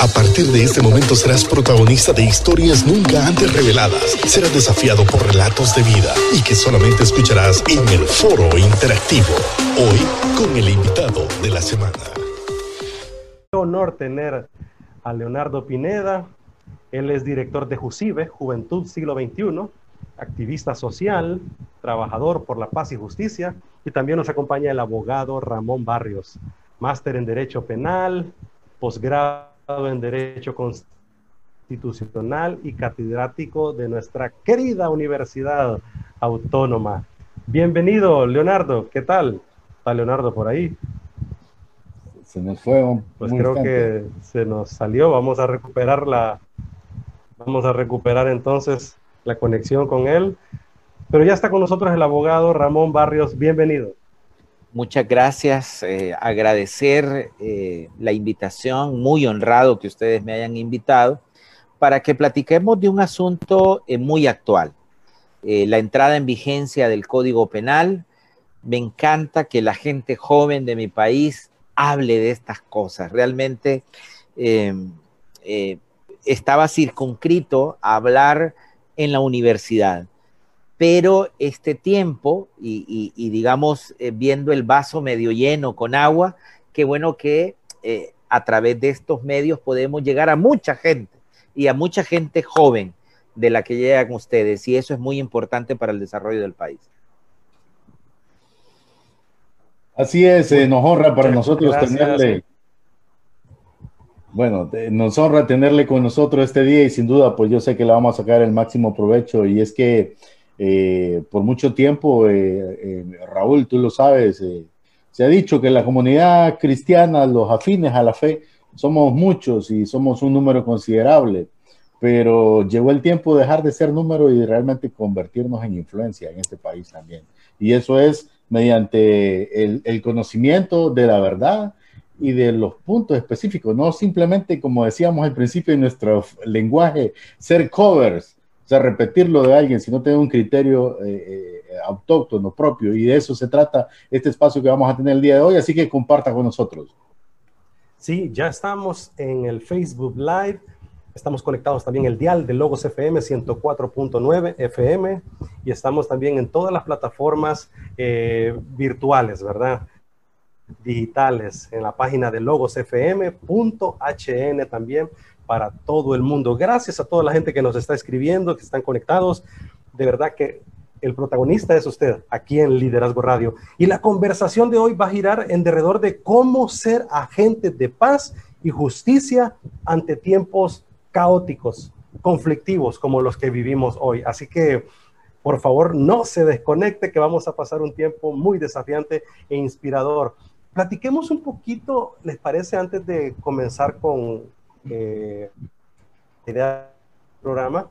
A partir de este momento serás protagonista de historias nunca antes reveladas. Serás desafiado por relatos de vida y que solamente escucharás en el foro interactivo. Hoy con el invitado de la semana. Qué honor tener a Leonardo Pineda. Él es director de JUSIBE, Juventud Siglo XXI, activista social, trabajador por la paz y justicia, y también nos acompaña el abogado Ramón Barrios, máster en Derecho Penal, posgrado en Derecho Constitucional y catedrático de nuestra querida Universidad Autónoma. Bienvenido, Leonardo. ¿Qué tal? ¿Está Leonardo por ahí? Se nos fue. pues creo que se nos salió. Vamos a recuperar la. Vamos a recuperar entonces la conexión con él. Pero ya está con nosotros el abogado Ramón Barrios. Bienvenido. Muchas gracias. Eh, agradecer eh, la invitación, muy honrado que ustedes me hayan invitado para que platiquemos de un asunto eh, muy actual. la entrada en vigencia del Código Penal. Me encanta que la gente joven de mi país hable de estas cosas. Realmente estaba circunscrito a hablar en la universidad pero este tiempo y, digamos eh, viendo el vaso medio lleno con agua, qué bueno que eh, a través de estos medios podemos llegar a mucha gente y a mucha gente joven de la que llegan ustedes y eso es muy importante para el desarrollo del país. Así es, eh, nos honra para nosotros tenerle. Bueno, nos honra tenerle con nosotros este día y sin duda, pues yo sé que le vamos a sacar el máximo provecho y es que eh, por mucho tiempo, eh, eh, Raúl, tú lo sabes, se ha dicho que la comunidad cristiana, los afines a la fe, somos muchos y somos un número considerable, pero llegó el tiempo de dejar de ser número y realmente convertirnos en influencia en este país también. Y eso es mediante el, el conocimiento de la verdad y de los puntos específicos, no simplemente, como decíamos al principio en nuestro lenguaje, ser covers, o sea, repetirlo de alguien, si no tiene un criterio eh, eh, autóctono propio. Y de eso se trata este espacio que vamos a tener el día de hoy. Así que comparta con nosotros. Sí, ya estamos en el Facebook Live. Estamos conectados también el dial de Logos FM 104.9 FM y estamos también en todas las plataformas eh, virtuales, ¿verdad? Digitales, en la página de logosfm.hn también para todo el mundo. Gracias a toda la gente que nos está escribiendo, que están conectados. De verdad que el protagonista es usted aquí en Liderazgo Radio. Y la conversación de hoy va a girar en derredor de cómo ser agentes de paz y justicia ante tiempos caóticos, conflictivos como los que vivimos hoy. Así que, por favor, no se desconecte, que vamos a pasar un tiempo muy desafiante e inspirador. Platiquemos un poquito, ¿les parece, antes de comenzar con, eh, idea programa,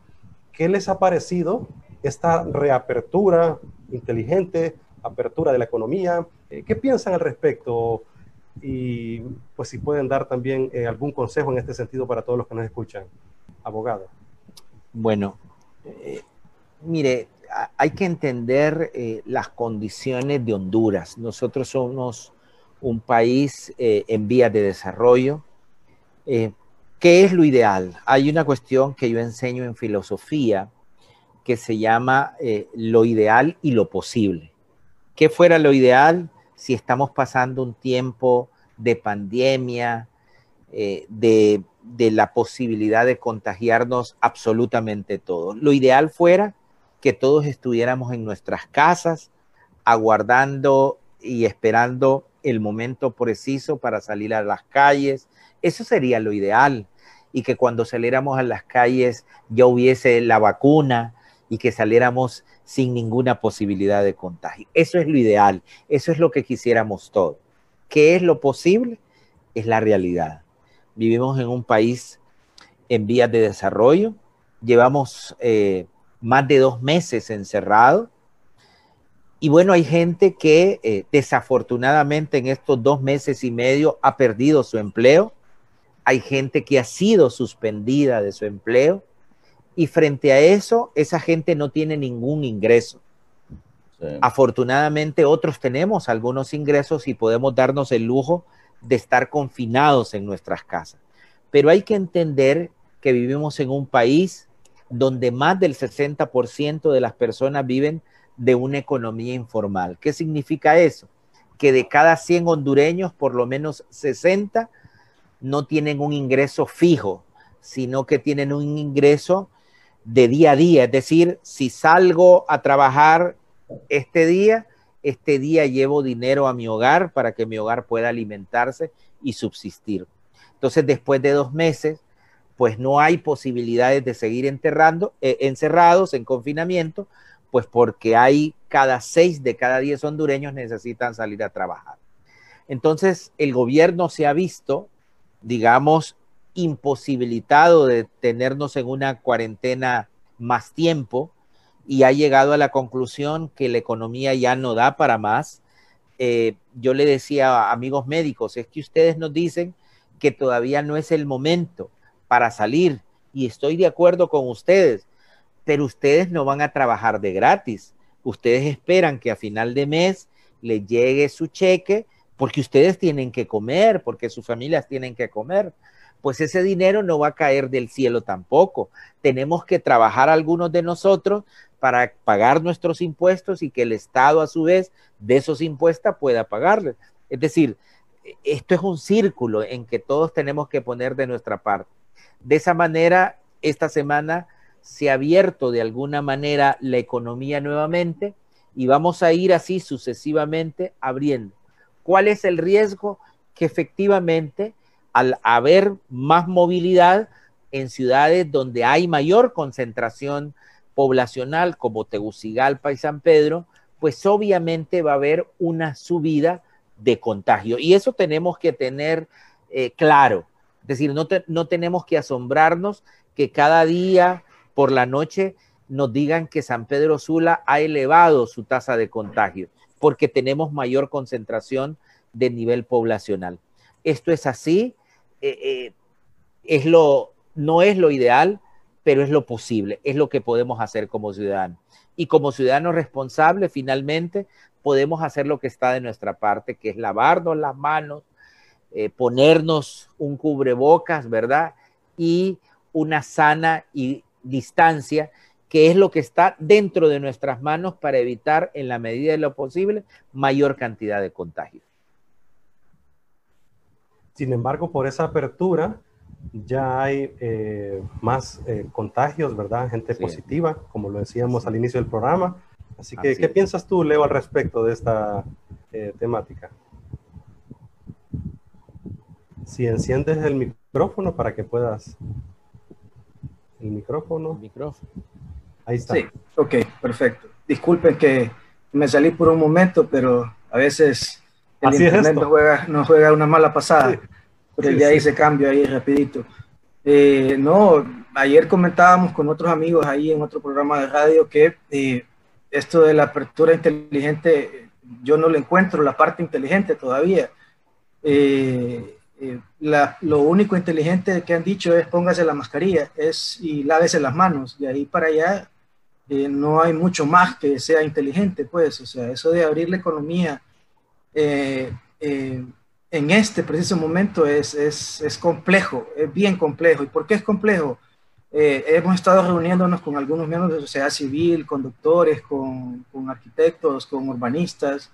¿qué les ha parecido esta reapertura inteligente, apertura de la economía? Eh, ¿Qué piensan al respecto? Y pues si pueden dar también eh, algún consejo en este sentido para todos los que nos escuchan. Abogado. Bueno, eh, mire, hay que entender las condiciones de Honduras. Nosotros somos un país en vías de desarrollo. ¿Qué es lo ideal? Hay una cuestión que yo enseño en filosofía que se llama eh, lo ideal y lo posible. ¿Qué fuera lo ideal si estamos pasando un tiempo de pandemia, eh, de, de la posibilidad de contagiarnos absolutamente todos? Lo ideal fuera que todos estuviéramos en nuestras casas, aguardando y esperando el momento preciso para salir a las calles. Eso sería lo ideal y que cuando saliéramos a las calles ya hubiese la vacuna y que saliéramos sin ninguna posibilidad de contagio. Eso es lo ideal, eso es lo que quisiéramos todos. ¿Qué es lo posible? Es la realidad. Vivimos en un país en vías de desarrollo, llevamos eh, más de dos meses encerrados y bueno, hay gente que eh, desafortunadamente en estos dos meses y medio ha perdido su empleo hay gente que ha sido suspendida de su empleo y frente a eso, esa gente no tiene ningún ingreso. Afortunadamente, otros tenemos algunos ingresos y podemos darnos el lujo de estar confinados en nuestras casas. Pero hay que entender que vivimos en un país donde más del 60% de las personas viven de una economía informal. ¿Qué significa eso? Que de cada 100 hondureños, por lo menos 60 no tienen un ingreso fijo, sino que tienen un ingreso de día a día. Es decir, si salgo a trabajar este día, este día llevo dinero a mi hogar para que mi hogar pueda alimentarse y subsistir. Entonces, después de dos meses, pues no hay posibilidades de seguir enterrando, eh, encerrados en confinamiento, pues porque hay cada seis de cada diez hondureños necesitan salir a trabajar. Entonces, el gobierno se ha visto, digamos, imposibilitado de tenernos en una cuarentena más tiempo y ha llegado a la conclusión que la economía ya no da para más. Eh, yo le decía a amigos médicos, es que ustedes nos dicen que todavía no es el momento para salir y estoy de acuerdo con ustedes, pero ustedes no van a trabajar de gratis. Ustedes esperan que a final de mes le llegue su cheque porque ustedes tienen que comer, porque sus familias tienen que comer. Pues ese dinero no va a caer del cielo tampoco. Tenemos que trabajar algunos de nosotros para pagar nuestros impuestos y que el Estado a su vez de esos impuestos pueda pagarles. Es decir, esto es un círculo en que todos tenemos que poner de nuestra parte. De esa manera, esta semana se ha abierto de alguna manera la economía nuevamente y vamos a ir así sucesivamente abriendo. ¿Cuál es el riesgo? Que efectivamente al haber más movilidad en ciudades donde hay mayor concentración poblacional como Tegucigalpa y San Pedro, pues obviamente va a haber una subida de contagio. Y eso tenemos que tener eh, claro. Es decir, no, no tenemos que asombrarnos que cada día por la noche nos digan que San Pedro Sula ha elevado su tasa de contagio, porque tenemos mayor concentración de nivel poblacional. Esto es así, eh, eh, es lo, no es lo ideal, pero es lo posible, es lo que podemos hacer como ciudadanos. Y como ciudadanos responsables, finalmente, podemos hacer lo que está de nuestra parte, que es lavarnos las manos, eh, ponernos un cubrebocas, ¿verdad? Y una sana y distancia, que es lo que está dentro de nuestras manos para evitar, en la medida de lo posible, mayor cantidad de contagios. Sin embargo, por esa apertura, ya hay eh, más eh, contagios, ¿verdad? Gente positiva, como lo decíamos al inicio del programa. Así que, ¿qué piensas tú, Leo, al respecto de esta eh, temática? Si enciendes el micrófono para que puedas... El micrófono. micrófono. Ahí está. Sí, ok, perfecto. Disculpen que me salí por un momento, pero a veces el internet nos juega, nos juega, una mala pasada. Pero ya hice cambio ahí rapidito. Eh, no, ayer comentábamos con otros amigos ahí en otro programa de radio que eh, esto de la apertura inteligente, yo no le encuentro la parte inteligente todavía. Eh, lo único inteligente que han dicho es póngase la mascarilla es, y lávese las manos. De ahí para allá no hay mucho más que sea inteligente, pues. O sea, eso de abrir la economía en este preciso momento es, es, es, complejo, es bien complejo. ¿Y por qué es complejo? Eh, hemos estado reuniéndonos con algunos miembros de la sociedad civil, con doctores, con, con, arquitectos, con urbanistas,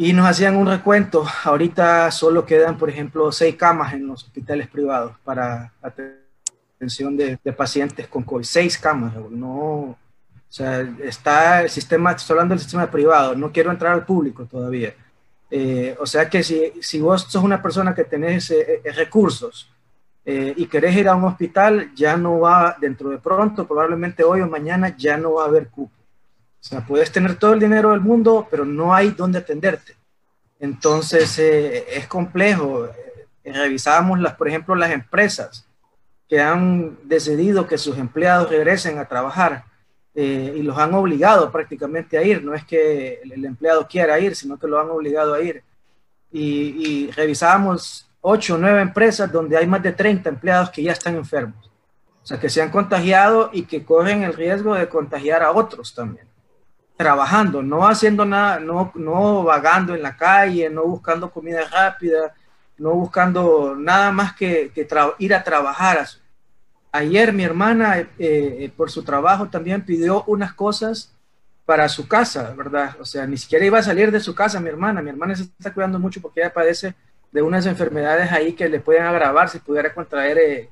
y nos hacían un recuento. Ahorita solo quedan, por ejemplo, seis camas en los hospitales privados para atención de, de pacientes con COVID. Seis camas, no, o sea, está el sistema, estoy hablando del sistema privado, no quiero entrar al público todavía eh, o sea que si, si, vos sos una persona que tenés eh, eh, recursos y querés ir a un hospital, ya no va, dentro de pronto, probablemente hoy o mañana, ya no va a haber cupo. O sea, puedes tener todo el dinero del mundo, pero no hay dónde atenderte. Entonces, es complejo. revisábamos, las, por ejemplo, las empresas que han decidido que sus empleados regresen a trabajar eh, y los han obligado prácticamente a ir. No es que el, empleado quiera ir, sino que lo han obligado a ir. Y, y revisábamos ocho o nueve empresas donde hay más de 30 empleados que ya están enfermos. O sea, que se han contagiado y que corren el riesgo de contagiar a otros también. Trabajando, no haciendo nada, no, no vagando en la calle, no buscando comida rápida, no buscando nada más que, ir a trabajar. Ayer mi hermana, eh, eh, por su trabajo, también pidió unas cosas para su casa, ¿verdad? O sea, ni siquiera iba a salir de su casa mi hermana. Mi hermana se está cuidando mucho porque ella padece de unas enfermedades ahí que le pueden agravar si pudiera contraer eh,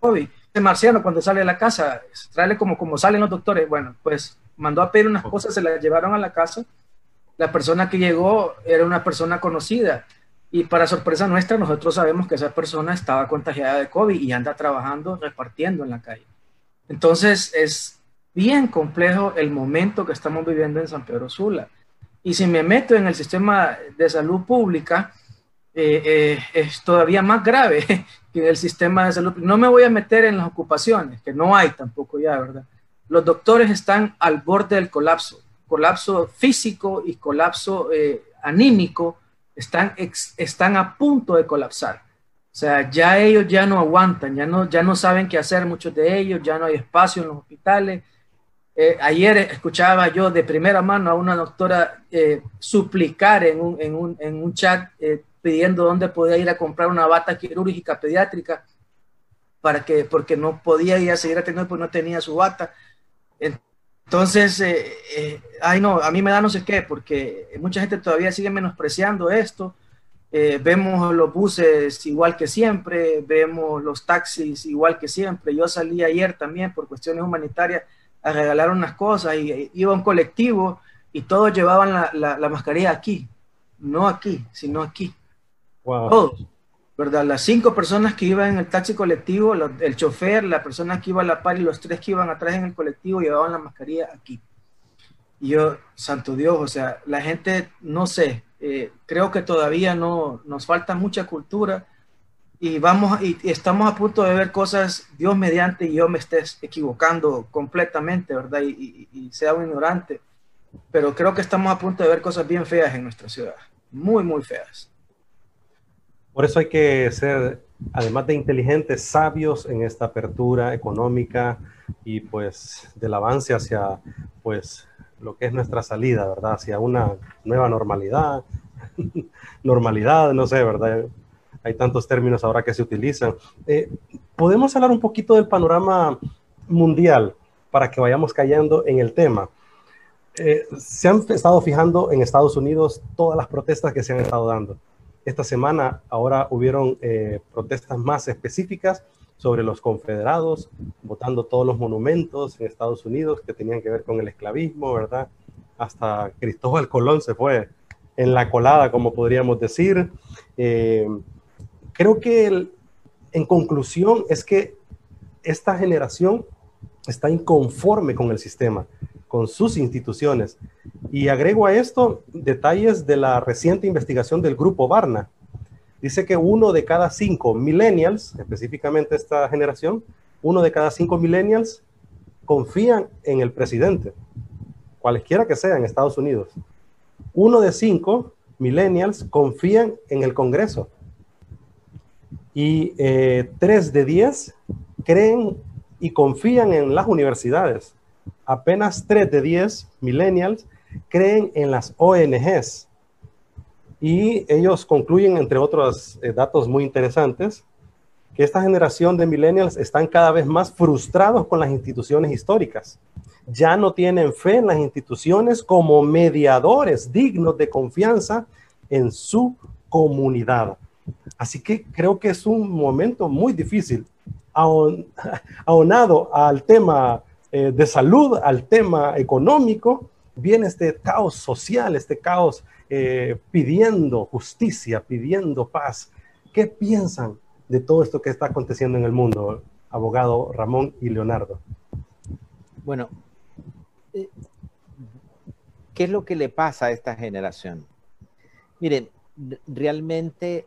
COVID. El marciano cuando sale de la casa, trae como, como salen los doctores. Bueno, pues mandó a pedir unas cosas, se las llevaron a la casa la persona que llegó era una persona conocida y para sorpresa nuestra nosotros sabemos que esa persona estaba contagiada de COVID y anda trabajando repartiendo en la calle. Entonces es bien complejo el momento que estamos viviendo en San Pedro Sula. Y si me meto en el sistema de salud pública, eh, eh, es todavía más grave que el sistema de salud. No me voy a meter en las ocupaciones, que no hay tampoco ya, ¿verdad? Los doctores están al borde del colapso colapso físico y colapso eh, anímico están, están a punto de colapsar. O sea, ya ellos ya no aguantan, ya no, ya no saben qué hacer muchos de ellos, ya no hay espacio en los hospitales. Ayer escuchaba yo de primera mano a una doctora suplicar en un, en un, en un chat pidiendo dónde podía ir a comprar una bata quirúrgica pediátrica para que, porque no podía ir a seguir atendiendo porque no tenía su bata. Entonces, eh, eh, ay no, a mí me da no sé qué, porque mucha gente todavía sigue menospreciando esto. Eh, vemos los buses igual que siempre, vemos los taxis igual que siempre. Yo salí ayer también por cuestiones humanitarias a regalar unas cosas y iba un colectivo y todos llevaban la, la, mascarilla aquí, no aquí, sino aquí. Todos. ¿verdad? Las cinco personas que iban en el taxi colectivo, el chofer, la persona que iba a la par y los tres que iban atrás en el colectivo llevaban la mascarilla aquí. Y yo, santo Dios, o sea, la gente, no sé, eh, creo que todavía no, nos falta mucha cultura y vamos y, estamos a punto de ver cosas, Dios mediante, y yo me estés equivocando completamente, ¿verdad? Y, y sea un ignorante, pero creo que estamos a punto de ver cosas bien feas en nuestra ciudad, muy, muy feas. Por eso hay que ser, además de inteligentes, sabios en esta apertura económica y pues del avance hacia pues lo que es nuestra salida, ¿verdad? Hacia una nueva normalidad, normalidad, no sé, ¿verdad? Hay tantos términos ahora que se utilizan. Eh, Podemos hablar un poquito del panorama mundial para que vayamos cayendo en el tema. Eh, se han estado fijando en Estados Unidos todas las protestas que se han estado dando esta semana ahora hubieron eh, protestas más específicas sobre los confederados, votando todos los monumentos en Estados Unidos que tenían que ver con el esclavismo, ¿verdad? Hasta Cristóbal Colón se fue en la colada, como podríamos decir. Eh, creo que en conclusión es que esta generación está inconforme con el sistema con sus instituciones. Y agrego a esto detalles de la reciente investigación del grupo Barna. Dice que uno de cada cinco millennials, específicamente esta generación, uno de cada cinco millennials confían en el presidente, cualesquiera que sea en Estados Unidos. Uno de cinco millennials confían en el Congreso. Y eh, tres de diez creen y confían en las universidades apenas 3 de 10 millennials creen en las ONGs. Y ellos concluyen, entre otros eh, datos muy interesantes, que esta generación de millennials están cada vez más frustrados con las instituciones históricas. Ya no tienen fe en las instituciones como mediadores dignos de confianza en su comunidad. Así que creo que es un momento muy difícil, aunado al tema eh, de salud al tema económico, viene este caos social, este caos eh, pidiendo justicia, pidiendo paz. ¿Qué piensan de todo esto que está aconteciendo en el mundo, abogado Ramón y Leonardo? Bueno, eh, ¿qué es lo que le pasa a esta generación? Miren, realmente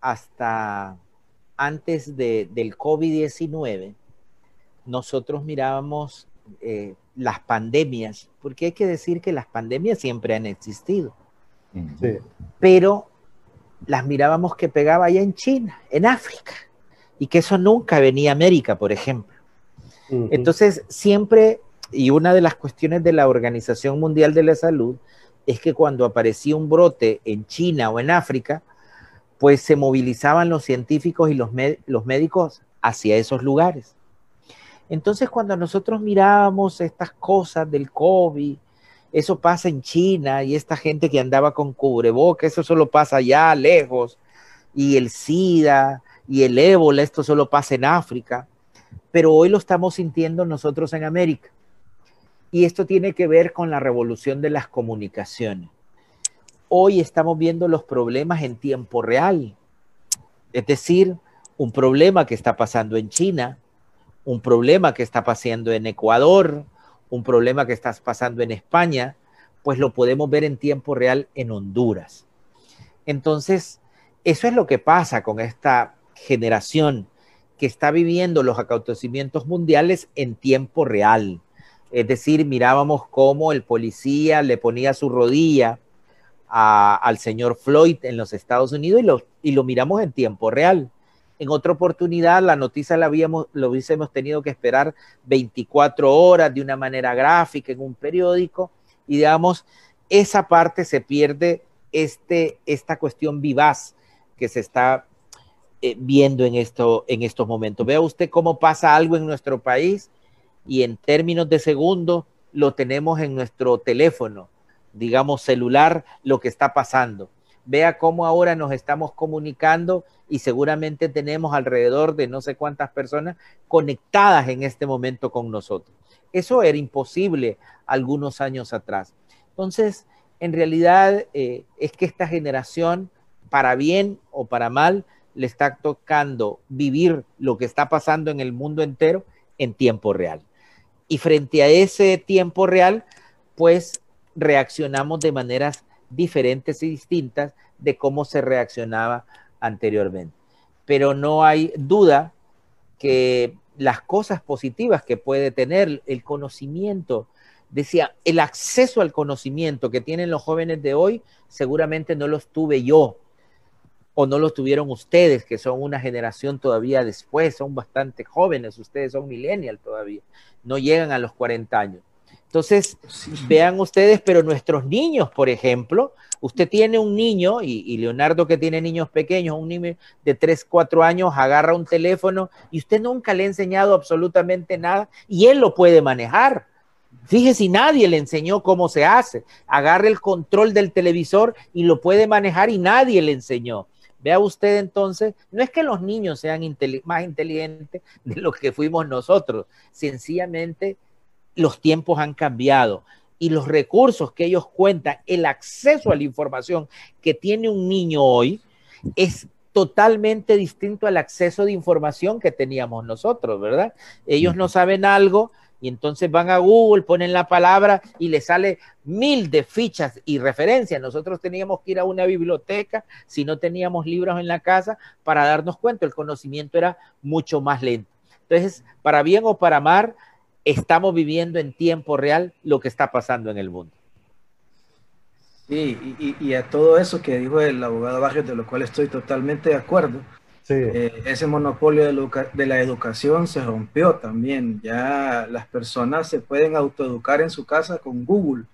hasta antes de, del COVID-19, nosotros mirábamos eh, las pandemias, porque hay que decir que las pandemias siempre han existido, pero las mirábamos que pegaba allá en China, en África, y que eso nunca venía a América, por ejemplo. Entonces, siempre, y una de las cuestiones de la Organización Mundial de la Salud, es que cuando aparecía un brote en China o en África, pues se movilizaban los científicos y los, los médicos hacia esos lugares. Entonces, cuando nosotros mirábamos estas cosas del COVID, eso pasa en China y esta gente que andaba con cubreboca, eso solo pasa allá lejos, y el SIDA y el ébola, esto solo pasa en África, pero hoy lo estamos sintiendo nosotros en América. Y esto tiene que ver con la revolución de las comunicaciones. Hoy estamos viendo los problemas en tiempo real, es decir, un problema que está pasando en China, un problema que está pasando en Ecuador, un problema que está pasando en España, pues lo podemos ver en tiempo real en Honduras. Entonces, eso es lo que pasa con esta generación que está viviendo los acontecimientos mundiales en tiempo real. Es decir, mirábamos cómo el policía le ponía su rodilla al señor Floyd en los Estados Unidos y lo, y lo miramos en tiempo real. En otra oportunidad, la noticia la habíamos, lo hubiésemos tenido que esperar 24 horas de una manera gráfica en un periódico y digamos, esa parte se pierde este, esta cuestión vivaz que se está eh, viendo en, esto, en estos momentos. Vea usted cómo pasa algo en nuestro país y en términos de segundos lo tenemos en nuestro teléfono, digamos celular, lo que está pasando. Vea cómo ahora nos estamos comunicando y seguramente tenemos alrededor de no sé cuántas personas conectadas en este momento con nosotros. Eso era imposible algunos años atrás. Entonces, en realidad eh, es que esta generación, para bien o para mal, le está tocando vivir lo que está pasando en el mundo entero en tiempo real. Y frente a ese tiempo real, pues reaccionamos de maneras diferentes y distintas de cómo se reaccionaba anteriormente. Pero no hay duda que las cosas positivas que puede tener el conocimiento, decía, el acceso al conocimiento que tienen los jóvenes de hoy, seguramente no los tuve yo o no los tuvieron ustedes, que son una generación todavía después, son bastante jóvenes, ustedes son millennial todavía, no llegan a los 40 años. Entonces, vean ustedes, pero nuestros niños, por ejemplo, usted tiene un niño, y, Leonardo que tiene niños pequeños, un niño de 3, 4 años, agarra un teléfono y usted nunca le ha enseñado absolutamente nada y él lo puede manejar. Fíjese, nadie le enseñó cómo se hace. Agarra el control del televisor y lo puede manejar y nadie le enseñó. Vea usted entonces, no es que los niños sean más inteligentes de lo que fuimos nosotros, sencillamente los tiempos han cambiado y los recursos que ellos cuentan, el acceso a la información que tiene un niño hoy es totalmente distinto al acceso de información que teníamos nosotros, ¿verdad? Ellos no saben algo y entonces van a Google, ponen la palabra y le sale mil de fichas y referencias. Nosotros teníamos que ir a una biblioteca si no teníamos libros en la casa para darnos cuenta, el conocimiento era mucho más lento. Entonces, para bien o para mal, estamos viviendo en tiempo real lo que está pasando en el mundo. Sí, y, a todo eso que dijo el abogado Barrios, de lo cual estoy totalmente de acuerdo, eh, ese monopolio de, de, la educación se rompió también. Ya las personas se pueden autoeducar en su casa con Google,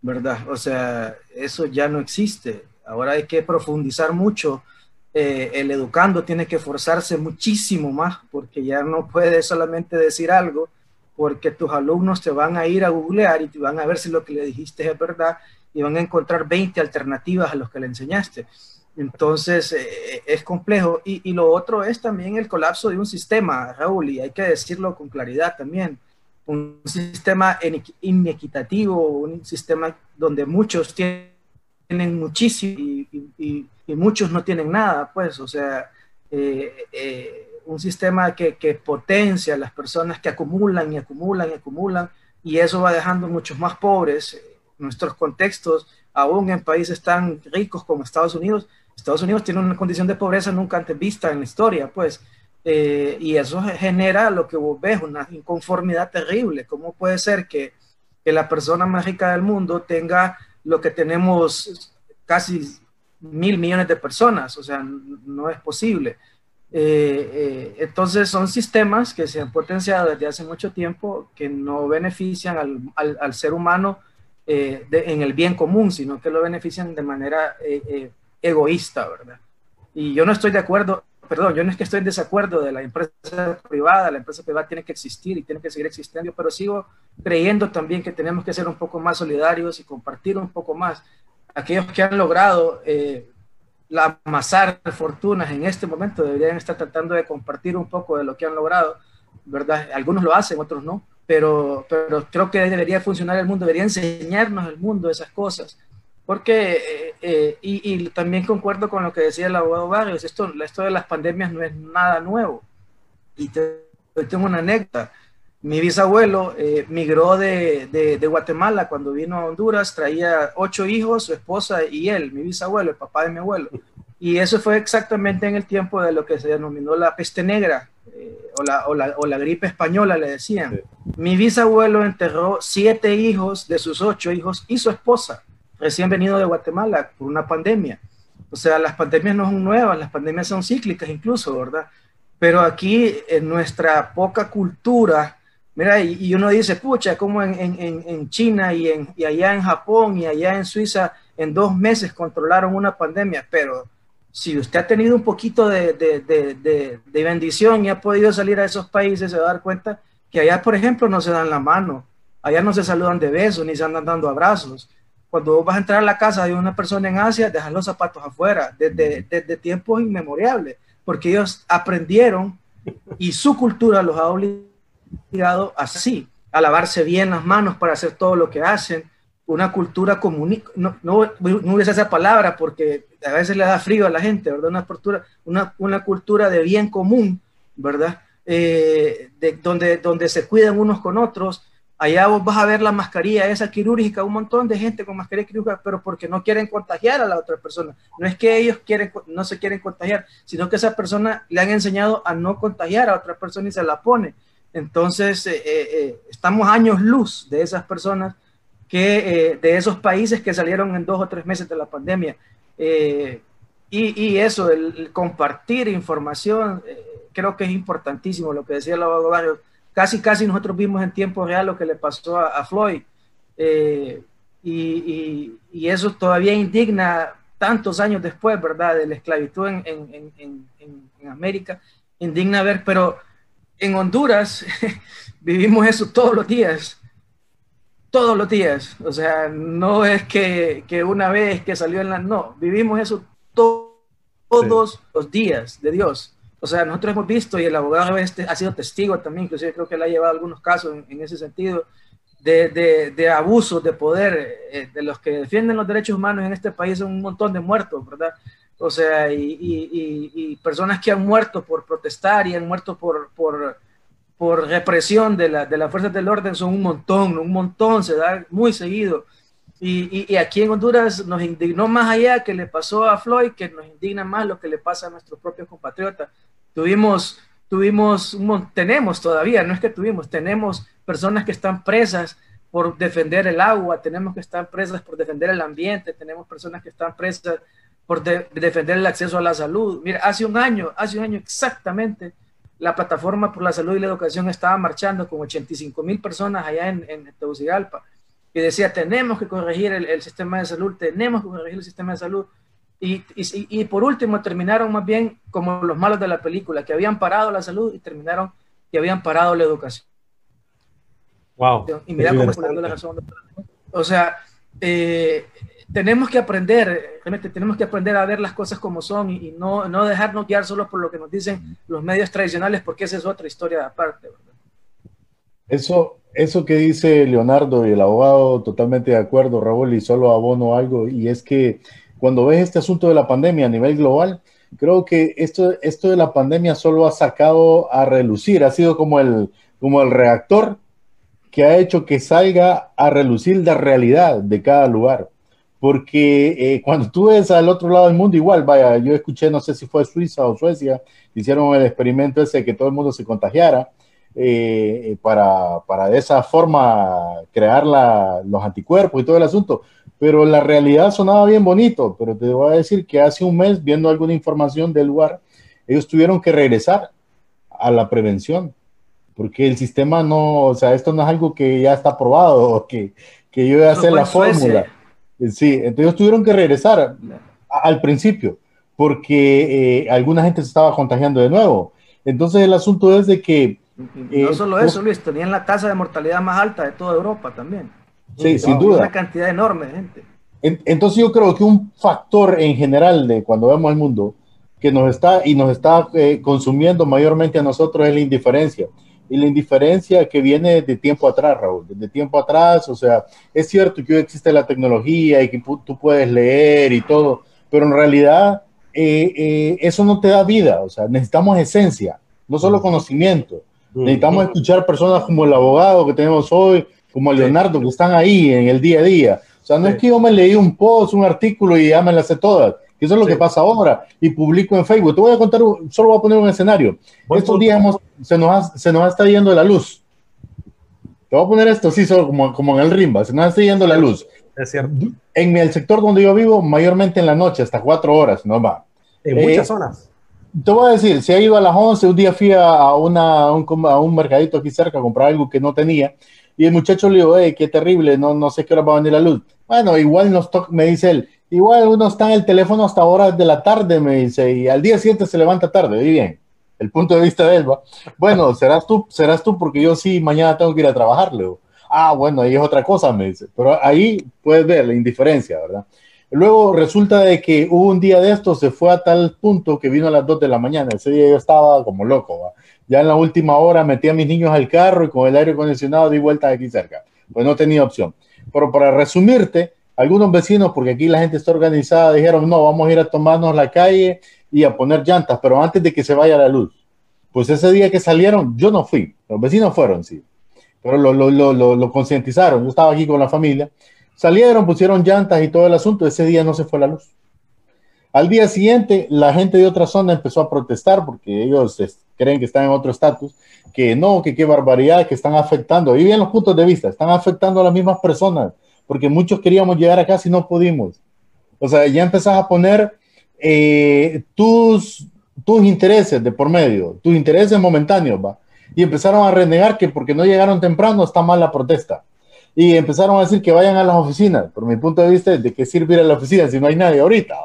¿verdad? O sea, eso ya no existe. Ahora hay que profundizar mucho. Eh, el educando tiene que forzarse muchísimo más porque ya no puede solamente decir algo porque tus alumnos te van a ir a googlear y te van a ver si lo que le dijiste es verdad y van a encontrar 20 alternativas a los que le enseñaste. Entonces, eh, eh, es complejo. Y, y, lo otro es también el colapso de un sistema, Raúl, y hay que decirlo con claridad también. Un sistema inequitativo, un sistema donde muchos tienen muchísimo y, y, muchos no tienen nada, pues, o sea, eh, eh un sistema que, que, potencia a las personas que acumulan y acumulan y acumulan, y eso va dejando muchos más pobres. Nuestros contextos, aún en países tan ricos como Estados Unidos, Estados Unidos tiene una condición de pobreza nunca antes vista en la historia, pues, eh, y eso genera lo que vos ves, una inconformidad terrible. ¿Cómo puede ser que, que la persona más rica del mundo tenga lo que tenemos casi mil millones de personas? O sea, no es posible. Eh, eh, entonces son sistemas que se han potenciado desde hace mucho tiempo que no benefician al, al, ser humano eh, en el bien común, sino que lo benefician de manera egoísta, ¿verdad? Y yo no estoy de acuerdo, perdón, yo no es que estoy en desacuerdo de la empresa privada, la empresa privada tiene que existir y tiene que seguir existiendo, pero sigo creyendo también que tenemos que ser un poco más solidarios y compartir un poco más. Aquellos que han logrado la amasar fortunas en este momento deberían estar tratando de compartir un poco de lo que han logrado, ¿verdad? Algunos lo hacen, otros no, pero, pero creo que debería funcionar el mundo, debería enseñarnos el mundo esas cosas, porque, eh, eh, y, también concuerdo con lo que decía el abogado Barrios, esto, esto de las pandemias no es nada nuevo, y tengo una anécdota, mi bisabuelo eh, migró de, de, de, Guatemala cuando vino a Honduras, traía ocho hijos, su esposa y él, mi bisabuelo, el papá de mi abuelo. Y eso fue exactamente en el tiempo de lo que se denominó la peste negra eh, o, la, o, la, o, la, gripe española, le decían. Mi bisabuelo enterró siete hijos de sus ocho hijos y su esposa, recién venido de Guatemala por una pandemia. O sea, las pandemias no son nuevas, las pandemias son cíclicas incluso, ¿verdad? Pero aquí en nuestra poca cultura, Y, uno dice, pucha, como en, China y, en, y allá en Japón y allá en Suiza en dos meses controlaron una pandemia, pero si usted ha tenido un poquito de, bendición y ha podido salir a esos países, se va a dar cuenta que allá, por ejemplo, no se dan la mano, allá no se saludan de besos ni se andan dando abrazos. Cuando vas a entrar a la casa de una persona en Asia, dejan los zapatos afuera, desde, desde tiempos inmemoriales, porque ellos aprendieron y su cultura los ha obligado así, a lavarse bien las manos para hacer todo lo que hacen, una cultura común, no, no, no usa esa palabra porque a veces le da frío a la gente, ¿verdad? Una cultura, una, una cultura de bien común, ¿verdad? Eh, de, donde, donde se cuidan unos con otros. Allá vos vas a ver la mascarilla esa quirúrgica, un montón de gente con mascarilla quirúrgica, pero porque no quieren contagiar a la otra persona. No es que ellos quieren, no se quieren contagiar, sino que esa persona le han enseñado a no contagiar a otra persona y se la pone. Entonces, eh, eh, eh, estamos años luz de esas personas, que, de esos países que salieron en dos o tres meses de la pandemia. Y, eso, el, compartir información, creo que es importantísimo, lo que decía el abogado Casi, casi nosotros vimos en tiempo real lo que le pasó a, Floyd. Y, eso todavía indigna tantos años después, ¿verdad? De la esclavitud en, América. Indigna ver, pero en Honduras vivimos eso todos los días. Todos los días. O sea, no es que, una vez que salió en la... No, vivimos eso todos los días de Dios. O sea, nosotros hemos visto, y el abogado este ha sido testigo también, inclusive creo que le ha llevado algunos casos en, ese sentido, de, de, de abusos de poder eh, de los que defienden los derechos humanos en este país, son un montón de muertos, ¿verdad? O sea, y, personas que han muerto por protestar y han muerto por, represión de, la, de las fuerzas del orden son un montón, un montón, se da muy seguido. Y, aquí en Honduras nos indignó más allá que le pasó a Floyd, que nos indigna más lo que le pasa a nuestros propios compatriotas. Tuvimos, tuvimos, tenemos todavía, no es que tuvimos, tenemos personas que están presas por defender el agua, tenemos que estar presas por defender el ambiente, tenemos personas que están presas por defender el acceso a la salud. Mira, hace un año, hace un año exactamente, la plataforma por la salud y la educación estaba marchando con 85 mil personas allá en, en Tegucigalpa y decía, tenemos que corregir el, sistema de salud, tenemos que corregir el sistema de salud. Y, y, y, por último terminaron más bien como los malos de la película, que habían parado la salud y terminaron que habían parado la educación. Wow. Y mira cómo está la razón. O sea, eh, tenemos que aprender, realmente tenemos que aprender a ver las cosas como son y, no, no dejarnos guiar solo por lo que nos dicen los medios tradicionales, porque esa es otra historia aparte. Eso, eso que dice Leonardo y el abogado, totalmente de acuerdo, Raúl, y solo abono algo, y es que cuando ves este asunto de la pandemia a nivel global, creo que esto, esto de la pandemia solo ha sacado a relucir, ha sido como el, como el reactor que ha hecho que salga a relucir la realidad de cada lugar porque eh, cuando tú ves al otro lado del mundo, igual, vaya, yo escuché, no sé si fue Suiza o Suecia, hicieron el experimento ese de que todo el mundo se contagiara eh, para, para, de esa forma crear la, los anticuerpos y todo el asunto. Pero la realidad sonaba bien bonito, pero te voy a decir que hace un mes, viendo alguna información del lugar, ellos tuvieron que regresar a la prevención porque el sistema no, o sea, esto no es algo que ya está probado, que, que yo voy a hacer la fórmula. Sí, entonces tuvieron que regresar al principio, porque eh, alguna gente se estaba contagiando de nuevo. Entonces el asunto es de que... no solo eso, Luis, tenían la tasa de mortalidad más alta de toda Europa también. Sí, sin duda. Una cantidad enorme de gente. Entonces yo creo que un factor en general de cuando vemos el mundo que nos está y nos está eh, consumiendo mayormente a nosotros es la indiferencia. Y la indiferencia que viene de tiempo atrás, Raúl, de tiempo atrás, o sea, es cierto que hoy existe la tecnología y que tú puedes leer y todo, pero en realidad eh, eh, eso no te da vida, o sea, necesitamos esencia, no solo conocimiento. Necesitamos escuchar personas como el abogado que tenemos hoy, como Leonardo, que están ahí en el día a día. O sea, no es que yo me leí un post, un artículo y ya me las sé todas. Que eso es lo que pasa ahora. Y publico en Facebook. Te voy a contar, solo voy a poner un escenario. Estos días se, nos se nos está yendo la luz. Te voy a poner esto, sí, solo como, como en el rimba. Se nos está yendo la luz. Es cierto. En el sector donde yo vivo, mayormente en la noche, hasta cuatro horas, no va. En muchas eh, zonas. Te voy a decir, si ha ido a las 11, un día fui a, una, un, a un mercadito aquí cerca a comprar algo que no tenía y el muchacho le dijo, hey, qué terrible, no, no sé qué hora va a venir la luz. Bueno, igual nos me dice él, igual uno está en el teléfono hasta horas de la tarde, me dice, y al día siguiente se levanta tarde, y bien, el punto de vista de él, ¿va? Bueno, serás tú, serás tú, porque yo sí, mañana tengo que ir a trabajar, luego. Ah, bueno, ahí es otra cosa, me dice, pero ahí puedes ver la indiferencia, ¿verdad? Luego resulta de que hubo un día de esto, se fue a tal punto que vino a las 2 de la mañana. Ese día yo estaba como loco. ¿va? Ya en la última hora metí a mis niños al carro y con el aire acondicionado di vuelta aquí cerca. Pues no tenía opción. Pero para resumirte, algunos vecinos, porque aquí la gente está organizada, dijeron, no, vamos a ir a tomarnos la calle y a poner llantas, pero antes de que se vaya la luz. Pues ese día que salieron, yo no fui, los vecinos fueron, sí, pero lo, lo, lo, lo concientizaron, yo estaba aquí con la familia, salieron, pusieron llantas y todo el asunto, ese día no se fue la luz. Al día siguiente, la gente de otra zona empezó a protestar porque ellos creen que están en otro estatus, que no, que qué barbaridad, que están afectando. Y bien los puntos de vista, están afectando a las mismas personas, porque muchos queríamos llegar acá si no pudimos. O sea, ya empezás a poner eh, tus, tus intereses de por medio, tus intereses momentáneos, ¿va? Y empezaron a renegar que porque no llegaron temprano está mal la protesta. Y empezaron a decir que vayan a las oficinas. Por mi punto de vista, ¿de qué sirve ir a la oficina si no hay nadie ahorita?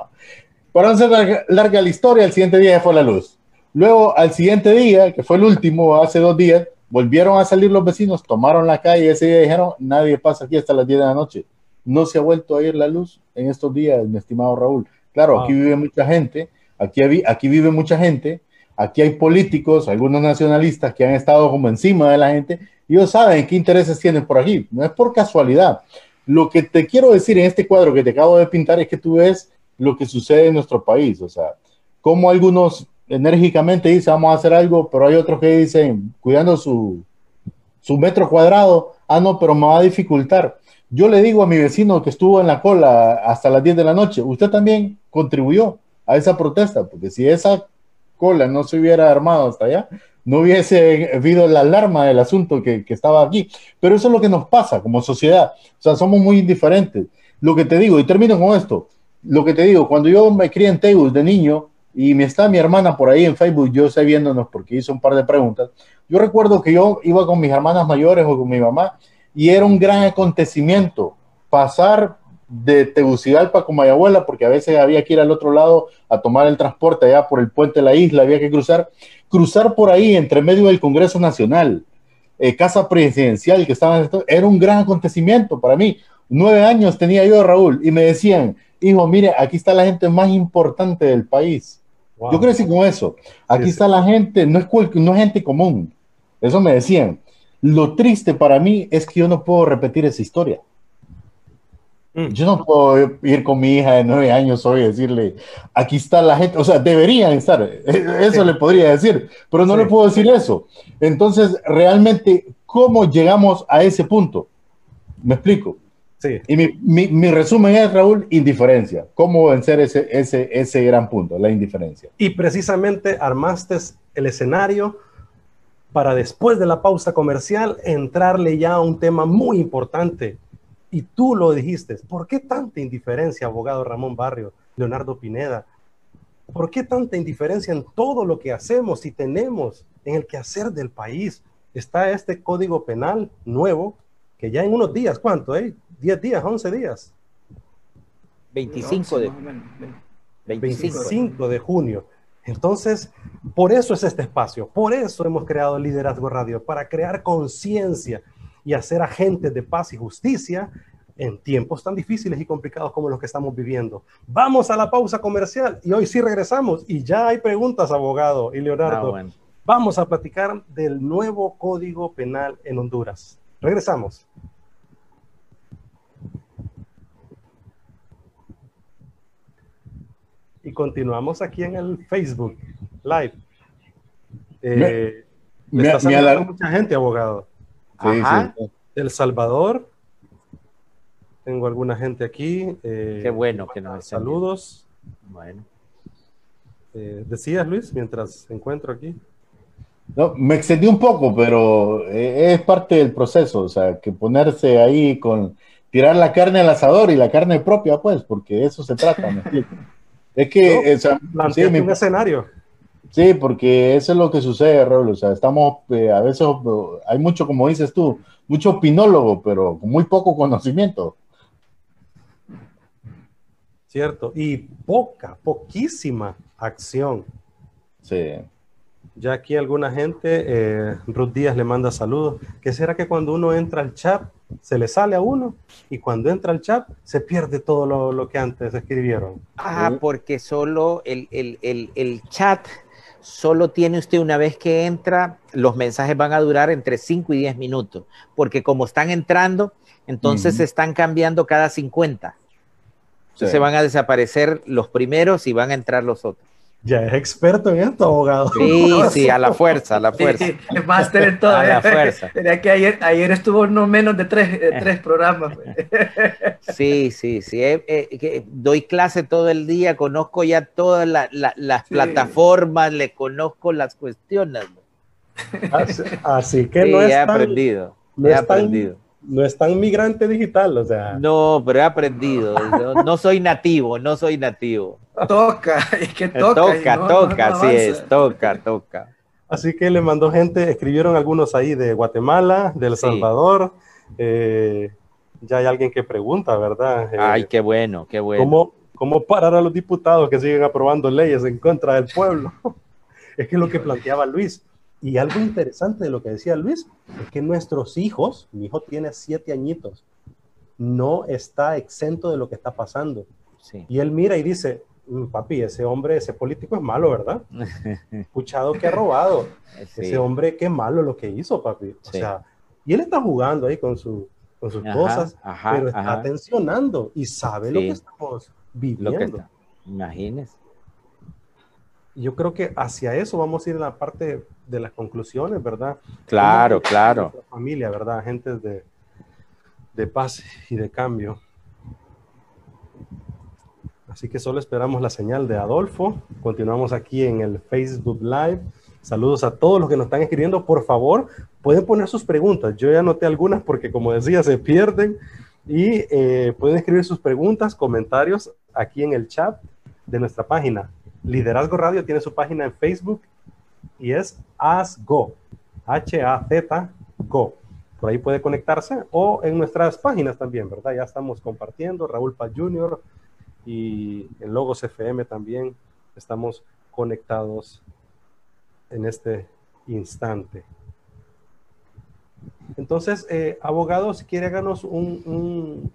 Para no ser larga, la historia, el siguiente día fue la luz. Luego, al siguiente día, que fue el último, hace dos días, volvieron a salir los vecinos, tomaron la calle y ese día dijeron, nadie pasa aquí hasta las 10 de la noche. No se ha vuelto a ir la luz en estos días, mi estimado Raúl. Claro, aquí vive mucha gente, aquí, aquí vive mucha gente, aquí hay políticos, algunos nacionalistas que han estado como encima de la gente, y ellos saben qué intereses tienen por aquí, no es por casualidad. Lo que te quiero decir en este cuadro que te acabo de pintar es que tú ves lo que sucede en nuestro país, o sea, como algunos enérgicamente dice vamos a hacer algo, pero hay otros que dicen, cuidando su, su metro cuadrado, ah, no, pero me va a dificultar. Yo le digo a mi vecino que estuvo en la cola hasta las 10 de la noche, usted también contribuyó a esa protesta, porque si esa cola no se hubiera armado hasta allá, no hubiese habido la alarma del asunto que, que, estaba aquí. Pero eso es lo que nos pasa como sociedad. O sea, somos muy indiferentes. Lo que te digo, y termino con esto, lo que te digo, cuando yo me crié en Tegus de niño, y me está mi hermana por ahí en Facebook, yo sé viéndonos porque hizo un par de preguntas. Yo recuerdo que yo iba con mis hermanas mayores o con mi mamá y era un gran acontecimiento pasar de Tegucigalpa con abuela porque a veces había que ir al otro lado a tomar el transporte allá por el puente de la isla, había que cruzar, cruzar por ahí entre medio del Congreso Nacional, eh, Casa Presidencial, que estaba era un gran acontecimiento para mí. Nueve años tenía yo, Raúl, y me decían, hijo, mire, aquí está la gente más importante del país. Yo crecí con eso. Aquí está la gente, no es, no es gente común. Eso me decían. Lo triste para mí es que yo no puedo repetir esa historia. Mm. Yo no puedo ir con mi hija de nueve años hoy y decirle, aquí está la gente, o sea, deberían estar, eso le podría decir, pero no le puedo decir eso. Entonces, realmente, ¿cómo llegamos a ese punto? Me explico. Y mi, resumen es, Raúl, indiferencia. ¿Cómo vencer ese, ese, ese gran punto, la indiferencia? Y precisamente armaste el escenario para después de la pausa comercial entrarle ya a un tema muy importante. Y tú lo dijiste, ¿por qué tanta indiferencia, abogado Ramón Barrio, Leonardo Pineda? ¿Por qué tanta indiferencia en todo lo que hacemos y tenemos en el quehacer del país? está este código penal nuevo que ya en unos días, ¿cuánto? Eh? 10 días, 11 días. 25 de, 25. 25 de junio. Entonces, por eso es este espacio, por eso hemos creado Liderazgo Radio, para crear conciencia y hacer agentes de paz y justicia en tiempos tan difíciles y complicados como los que estamos viviendo. Vamos a la pausa comercial y hoy sí regresamos y ya hay preguntas, abogado y Leonardo. Ah, Vamos a platicar del nuevo Código Penal en Honduras. Regresamos. Y continuamos aquí en el Facebook Live. Eh, me, está mucha gente, abogado. Sí, Sí. El Salvador, tengo alguna gente aquí. Eh, Qué bueno que nos Saludos. Bueno. Eh, ¿Decías, Luis, mientras encuentro aquí? No, me extendí un poco, pero eh, es parte del proceso, o sea, que ponerse ahí con tirar la carne al asador y la carne propia, pues, porque de eso se trata, Es que, no, sí, un escenario. Sí, porque eso es lo que sucede, Raúl, o sea, estamos, a veces hay mucho, como dices tú, mucho opinólogo, pero con muy poco conocimiento. ¿cierto? Y poca, poquísima acción. Sí. Ya aquí alguna gente, eh, Ruth Díaz le manda saludos. ¿Qué será que cuando uno entra al chat se le sale a uno y cuando entra al chat se pierde todo lo, que antes escribieron? Ah, porque solo el, el, chat solo tiene usted una vez que entra, los mensajes van a durar entre 5 y 10 minutos, porque como están entrando, entonces se están cambiando cada 50. Se van a desaparecer los primeros y van a entrar los otros. Ya es experto en esto, abogado. Sí, sí, a la fuerza, a la fuerza. Sí, es máster en todo. A la fuerza. que ayer, ayer estuvo no menos de tres, eh, tres programas. Pues. Sí, sí, sí. Eh, eh, doy clase todo el día, conozco ya todas las plataformas, le conozco las cuestiones. Así, que no es he aprendido. he aprendido no es tan migrante digital, o sea. No, pero he aprendido. no, soy nativo, no soy nativo. Toca, es que toca. Toca, toca, así es, toca, toca. Así que le mandó gente, escribieron algunos ahí de Guatemala, de El Salvador. Eh, ya hay alguien que pregunta, ¿verdad? Eh, Ay, qué bueno, qué bueno. ¿cómo, ¿Cómo parar a los diputados que siguen aprobando leyes en contra del pueblo? es que es lo que planteaba Luis y algo interesante de lo que decía Luis es que nuestros hijos, mi hijo tiene siete añitos, no está exento de lo que está pasando. Y él mira y dice, mm, papi, ese hombre, ese político es malo, ¿verdad? Escuchado que ha robado. Ese hombre, qué malo lo que hizo, papi. O sea, y él está jugando ahí con, su, con sus cosas, pero está tensionando y sabe lo que estamos viviendo. Imagínese yo creo que hacia eso vamos a ir en la parte de las conclusiones, ¿verdad? Claro, claro. Familia, ¿verdad? Agentes de, de paz y de cambio. Así que solo esperamos la señal de Adolfo. Continuamos aquí en el Facebook Live. Saludos a todos los que nos están escribiendo. Por favor, pueden poner sus preguntas. Yo ya anoté algunas porque, como decía, se pierden. Y eh, pueden escribir sus preguntas, comentarios aquí en el chat de nuestra página Liderazgo Radio tiene su página en Facebook y es ASGO, H-A-Z Go. Por ahí puede conectarse o en nuestras páginas también, ¿verdad? Ya estamos compartiendo, Raúl Paz Jr. y en Logos FM también estamos conectados en este instante. Entonces, eh, abogado, si quiere háganos un,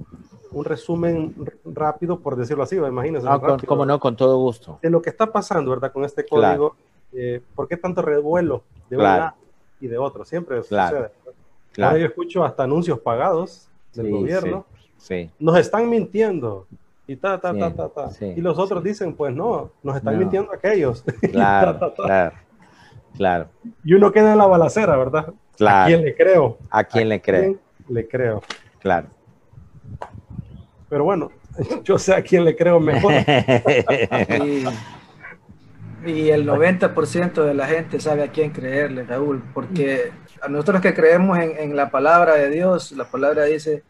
un resumen rápido, por decirlo así, imagínense. Ah, como no, con todo gusto. De lo que está pasando, ¿verdad? Con este código, eh, ¿por qué tanto revuelo de una y de otro? Siempre sucede. Claro. Ahora yo escucho hasta anuncios pagados del gobierno. Sí, Nos están mintiendo. Y ta, ta, ta, ta, ta. Y los otros dicen, pues no, nos están mintiendo aquellos. Claro, claro, claro. Y uno queda en la balacera, ¿verdad? Claro. ¿A quién le creo? ¿A quién le creo? le creo. Claro. Pero bueno, yo sé a quién le creo mejor. Y, el 90% de la gente sabe a quién creerle, Raúl, porque a nosotros que creemos en, la palabra de Dios, la palabra dice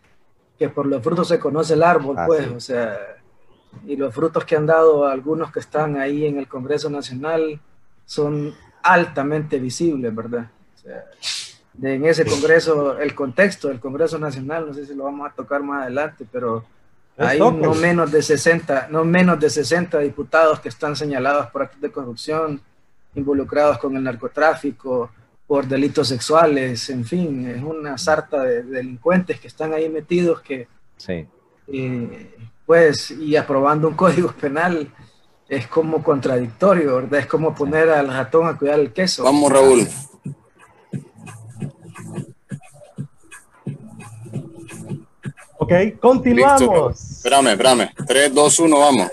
que por los frutos se conoce el árbol, pues, o sea, y los frutos que han dado algunos que están ahí en el Congreso Nacional son altamente visibles, ¿verdad? de en ese Congreso, el contexto del Congreso Nacional, no sé si lo vamos a tocar más adelante, pero hay no menos de 60, no menos de 60 diputados que están señalados por actos de corrupción, involucrados con el narcotráfico, por delitos sexuales, en fin, es una sarta de delincuentes que están ahí metidos que, sí. Eh, pues, y aprobando un código penal es como contradictorio, ¿verdad? Es como poner al ratón a cuidar el queso. Vamos, Raúl. Ok, continuamos. Espérame, espérame. 3, 2, 1, vamos.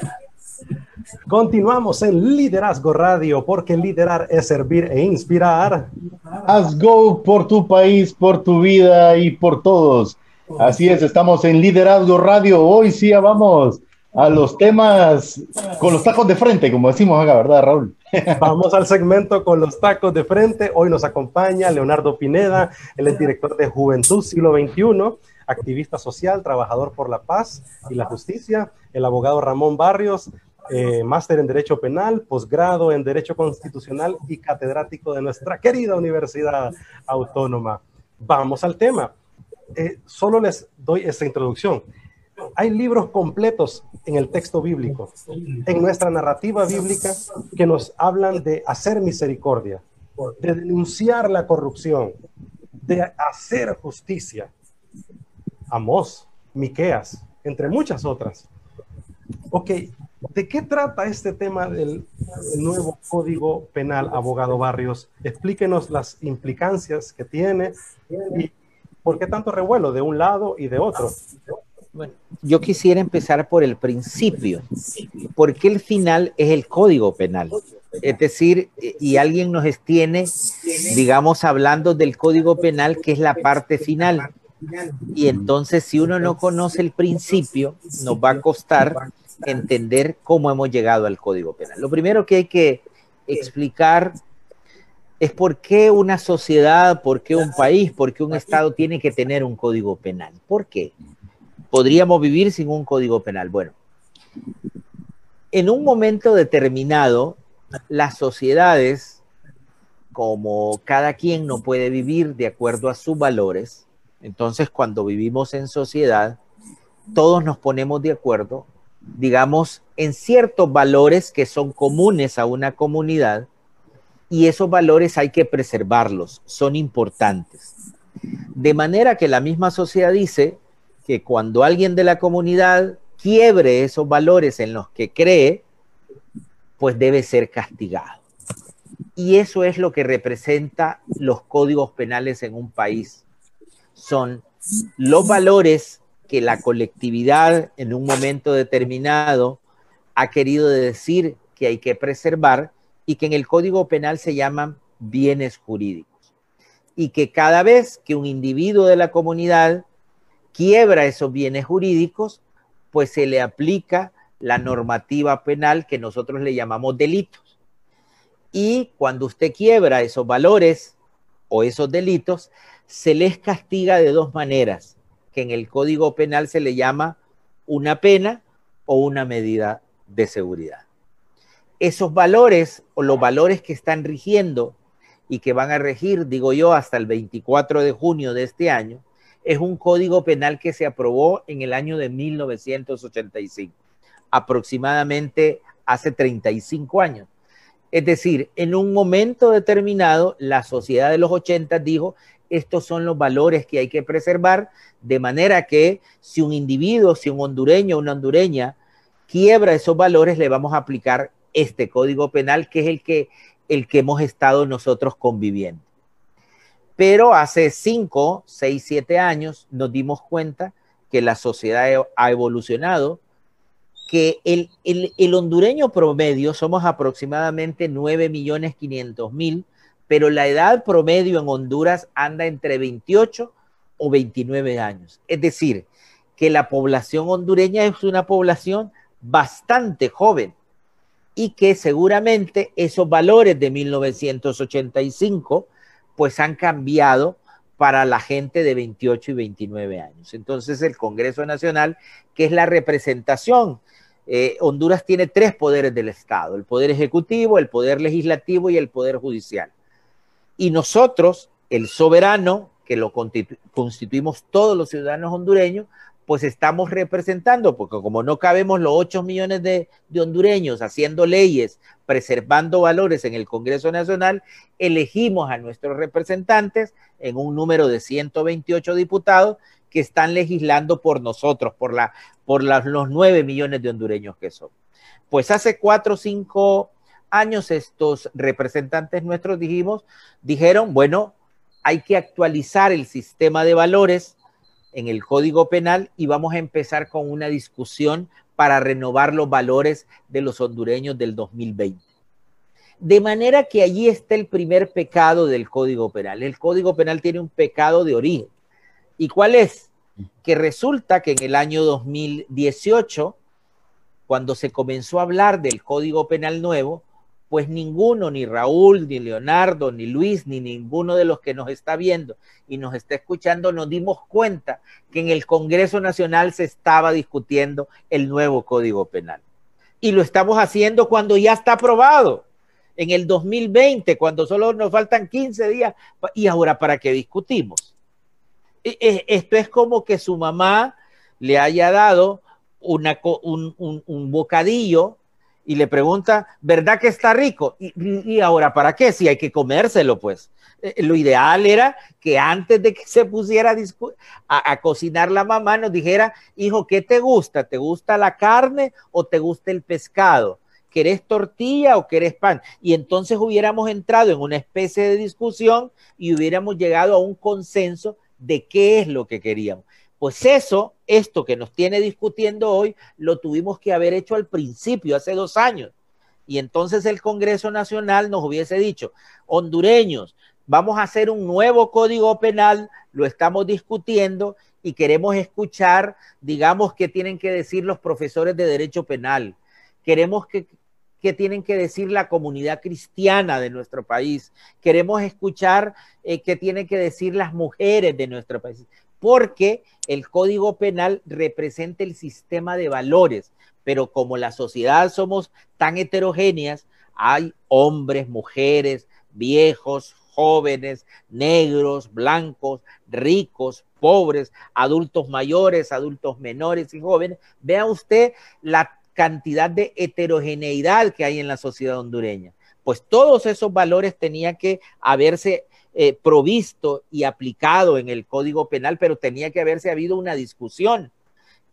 Continuamos en Liderazgo Radio, porque liderar es servir e inspirar. Haz go por tu país, por tu vida y por todos. Así es, estamos en Liderazgo Radio. Hoy sí ya vamos a los temas con los tacos de frente, como decimos acá, ¿verdad, Raúl? Vamos al segmento con los tacos de frente. Hoy nos acompaña Leonardo Pineda, él es director de Juventud Siglo XXI, activista social, trabajador por la paz y la justicia, el abogado Ramón Barrios, eh, máster en Derecho Penal, posgrado en Derecho Constitucional y catedrático de nuestra querida Universidad Autónoma. Vamos al tema. Eh, solo les doy esta introducción. Hay libros completos en el texto bíblico, en nuestra narrativa bíblica, que nos hablan de hacer misericordia, de denunciar la corrupción, de hacer justicia. Amós, Miqueas, entre muchas otras. Ok, ¿de qué trata este tema del, nuevo Código Penal, abogado Barrios? Explíquenos las implicancias que tiene y por qué tanto revuelo de un lado y de otro. Bueno, yo quisiera empezar por el principio, porque el final es el Código Penal. Es decir, y alguien nos tiene, digamos, hablando del Código Penal, que es la parte final. Y entonces, si uno no conoce el principio, nos va a costar entender cómo hemos llegado al Código Penal. Lo primero que hay que explicar es por qué una sociedad, por qué un país, por qué un Estado tiene que tener un Código Penal. ¿Por qué? Podríamos vivir sin un Código Penal. Bueno, en un momento determinado, las sociedades, como cada quien no puede vivir de acuerdo a sus valores, entonces, cuando vivimos en sociedad, todos nos ponemos de acuerdo, digamos, en ciertos valores que son comunes a una comunidad y esos valores hay que preservarlos, son importantes. De manera que la misma sociedad dice que cuando alguien de la comunidad quiebre esos valores en los que cree, pues debe ser castigado. Y eso es lo que representa los códigos penales en un país son los valores que la colectividad en un momento determinado ha querido decir que hay que preservar y que en el Código Penal se llaman bienes jurídicos. Y que cada vez que un individuo de la comunidad quiebra esos bienes jurídicos, pues se le aplica la normativa penal que nosotros le llamamos delitos. Y cuando usted quiebra esos valores o esos delitos, se les castiga de dos maneras, que en el Código Penal se le llama una pena o una medida de seguridad. Esos valores o los valores que están rigiendo y que van a regir, digo yo, hasta el 24 de junio de este año, es un código penal que se aprobó en el año de 1985, aproximadamente hace 35 años. Es decir, en un momento determinado, la sociedad de los 80 dijo, estos son los valores que hay que preservar, de manera que si un individuo, si un hondureño o una hondureña quiebra esos valores, le vamos a aplicar este código penal, que es el que, el que hemos estado nosotros conviviendo. Pero hace cinco, seis, siete años nos dimos cuenta que la sociedad ha evolucionado, que el, el, el hondureño promedio somos aproximadamente 9 millones 500 mil, pero la edad promedio en Honduras anda entre 28 o 29 años. Es decir, que la población hondureña es una población bastante joven y que seguramente esos valores de 1985 pues han cambiado para la gente de 28 y 29 años. Entonces el Congreso Nacional, que es la representación, eh, Honduras tiene tres poderes del Estado, el poder ejecutivo, el poder legislativo y el poder judicial. Y nosotros, el soberano, que lo constituimos todos los ciudadanos hondureños, pues estamos representando, porque como no cabemos los 8 millones de, hondureños haciendo leyes, preservando valores en el Congreso Nacional, elegimos a nuestros representantes en un número de 128 diputados que están legislando por nosotros, por, la, por los 9 millones de hondureños que son. Pues hace 4 o 5 años estos representantes nuestros dijimos, dijeron, bueno, hay que actualizar el sistema de valores en el Código Penal y vamos a empezar con una discusión para renovar los valores de los hondureños del 2020. De manera que allí está el primer pecado del Código Penal. El Código Penal tiene un pecado de origen. ¿Y cuál es? Que resulta que en el año 2018, cuando se comenzó a hablar del Código Penal nuevo, pues ninguno, ni Raúl, ni Leonardo, ni Luis, ni ninguno de los que nos está viendo y nos está escuchando, nos dimos cuenta que en el Congreso Nacional se estaba discutiendo el nuevo Código Penal. Y lo estamos haciendo cuando ya está aprobado, en el 2020, cuando solo nos faltan 15 días. ¿Y ahora para qué discutimos? E, e, esto es como que su mamá le haya dado un bocadillo y le pregunta, ¿verdad que está rico? Y, ahora, ¿para qué? Si hay que comérselo, pues. Eh, lo ideal era que antes de que se pusiera a, cocinar la mamá nos dijera, hijo, ¿qué te gusta? ¿Te gusta la carne o te gusta el pescado? ¿Querés tortilla o querés pan? Y entonces hubiéramos entrado en una especie de discusión y hubiéramos llegado a un consenso de qué es lo que queríamos. Pues eso, esto que nos tiene discutiendo hoy, lo tuvimos que haber hecho al principio, hace dos años. Y entonces el Congreso Nacional nos hubiese dicho, hondureños, vamos a hacer un nuevo código penal, lo estamos discutiendo y queremos escuchar, digamos, qué tienen que decir los profesores de derecho penal. Queremos que, qué tienen que decir la comunidad cristiana de nuestro país. Queremos escuchar eh, qué tienen que decir las mujeres de nuestro país porque el Código Penal representa el sistema de valores, pero como la sociedad somos tan heterogéneas, hay hombres, mujeres, viejos, jóvenes, negros, blancos, ricos, pobres, adultos mayores, adultos menores y jóvenes. Vea usted la cantidad de heterogeneidad que hay en la sociedad hondureña. Pues todos esos valores tenían que haberse eh, provisto y aplicado en el Código Penal, pero tenía que haberse habido una discusión.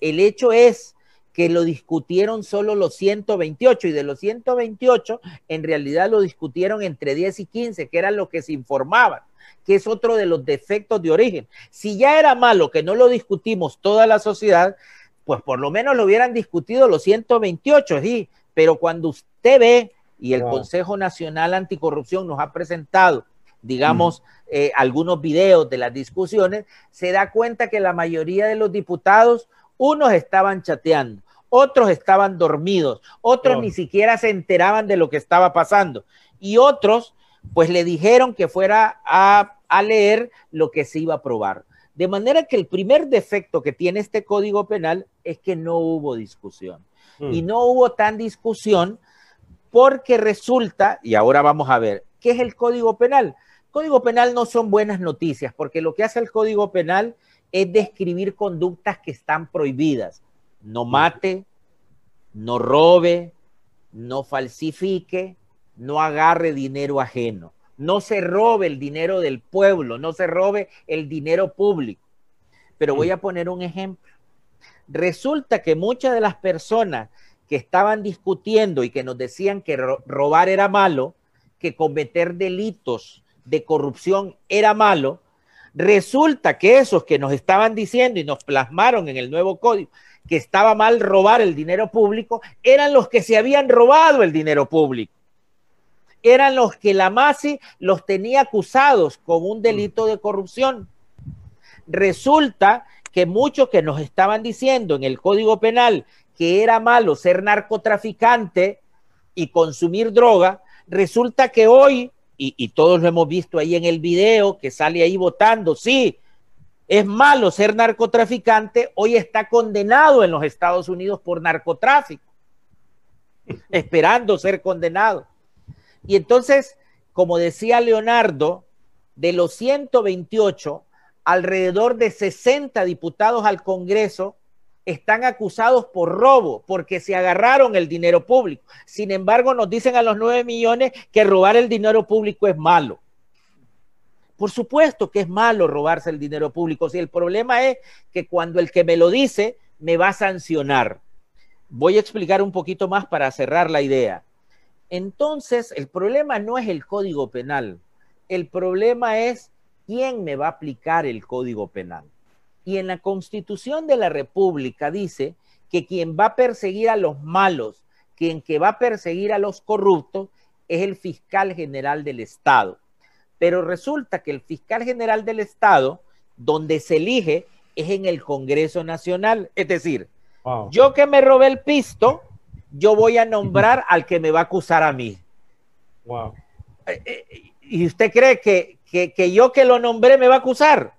El hecho es que lo discutieron solo los 128 y de los 128 en realidad lo discutieron entre 10 y 15, que era lo que se informaban, que es otro de los defectos de origen. Si ya era malo que no lo discutimos toda la sociedad, pues por lo menos lo hubieran discutido los 128, sí, pero cuando usted ve y el Consejo Nacional Anticorrupción nos ha presentado digamos, eh, algunos videos de las discusiones, se da cuenta que la mayoría de los diputados, unos estaban chateando, otros estaban dormidos, otros ni siquiera se enteraban de lo que estaba pasando y otros pues le dijeron que fuera a, a leer lo que se iba a aprobar. De manera que el primer defecto que tiene este código penal es que no hubo discusión. Y mm. no hubo tan discusión porque resulta, y ahora vamos a ver, ¿qué es el código penal? Código Penal no son buenas noticias, porque lo que hace el Código Penal es describir conductas que están prohibidas. No mate, no robe, no falsifique, no agarre dinero ajeno, no se robe el dinero del pueblo, no se robe el dinero público. Pero voy a poner un ejemplo. Resulta que muchas de las personas que estaban discutiendo y que nos decían que robar era malo, que cometer delitos de corrupción era malo, resulta que esos que nos estaban diciendo y nos plasmaron en el nuevo código que estaba mal robar el dinero público, eran los que se habían robado el dinero público. Eran los que la MASI los tenía acusados con un delito de corrupción. Resulta que muchos que nos estaban diciendo en el Código Penal que era malo ser narcotraficante y consumir droga, resulta que hoy y, todos lo hemos visto ahí en el video que sale ahí votando, sí, es malo ser narcotraficante, hoy está condenado en los Estados Unidos por narcotráfico, esperando ser condenado. Y entonces, como decía Leonardo, de los 128, alrededor de 60 diputados al Congreso están acusados por robo porque se agarraron el dinero público. Sin embargo, nos dicen a los 9 millones que robar el dinero público es malo. Por supuesto que es malo robarse el dinero público. Si el problema es que cuando el que me lo dice me va a sancionar. Voy a explicar un poquito más para cerrar la idea. Entonces, el problema no es el código penal. El problema es quién me va a aplicar el código penal. Y en la constitución de la República dice que quien va a perseguir a los malos, quien que va a perseguir a los corruptos, es el fiscal general del Estado. Pero resulta que el fiscal general del Estado, donde se elige, es en el Congreso Nacional. Es decir, yo que me robé el pisto, yo voy a nombrar al que me va a acusar a mí. Wow. Eh, eh, ¿Y usted cree que, que, yo que lo nombré me va a acusar?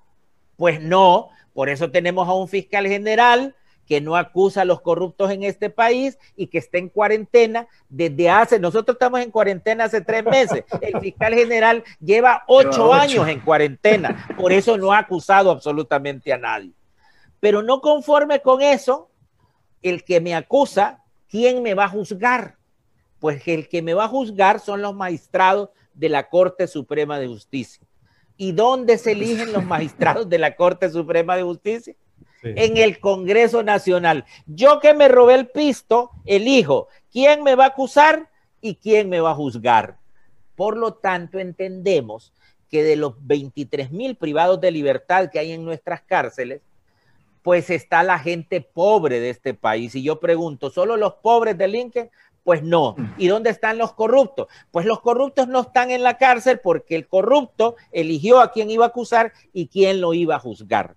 Pues no, por eso tenemos a un fiscal general que no acusa a los corruptos en este país y que está en cuarentena desde hace, nosotros estamos en cuarentena hace tres meses, el fiscal general lleva ocho, años en cuarentena, por eso no ha acusado absolutamente a nadie. Pero no conforme con eso, el que me acusa, ¿quién me va a juzgar? Pues el que me va a juzgar son los magistrados de la Corte Suprema de Justicia. ¿Y dónde se eligen los magistrados de la Corte Suprema de Justicia? En el Congreso Nacional. Yo que me robé el pisto, elijo quién me va a acusar y quién me va a juzgar. Por lo tanto, entendemos que de los 23 mil privados de libertad que hay en nuestras cárceles, pues está la gente pobre de este país. Y yo pregunto, ¿solo los pobres delinquen? Pues no. Mm. ¿Y dónde están los corruptos? Pues los corruptos no están en la cárcel porque el corrupto eligió a quién iba a acusar y quién lo iba a juzgar.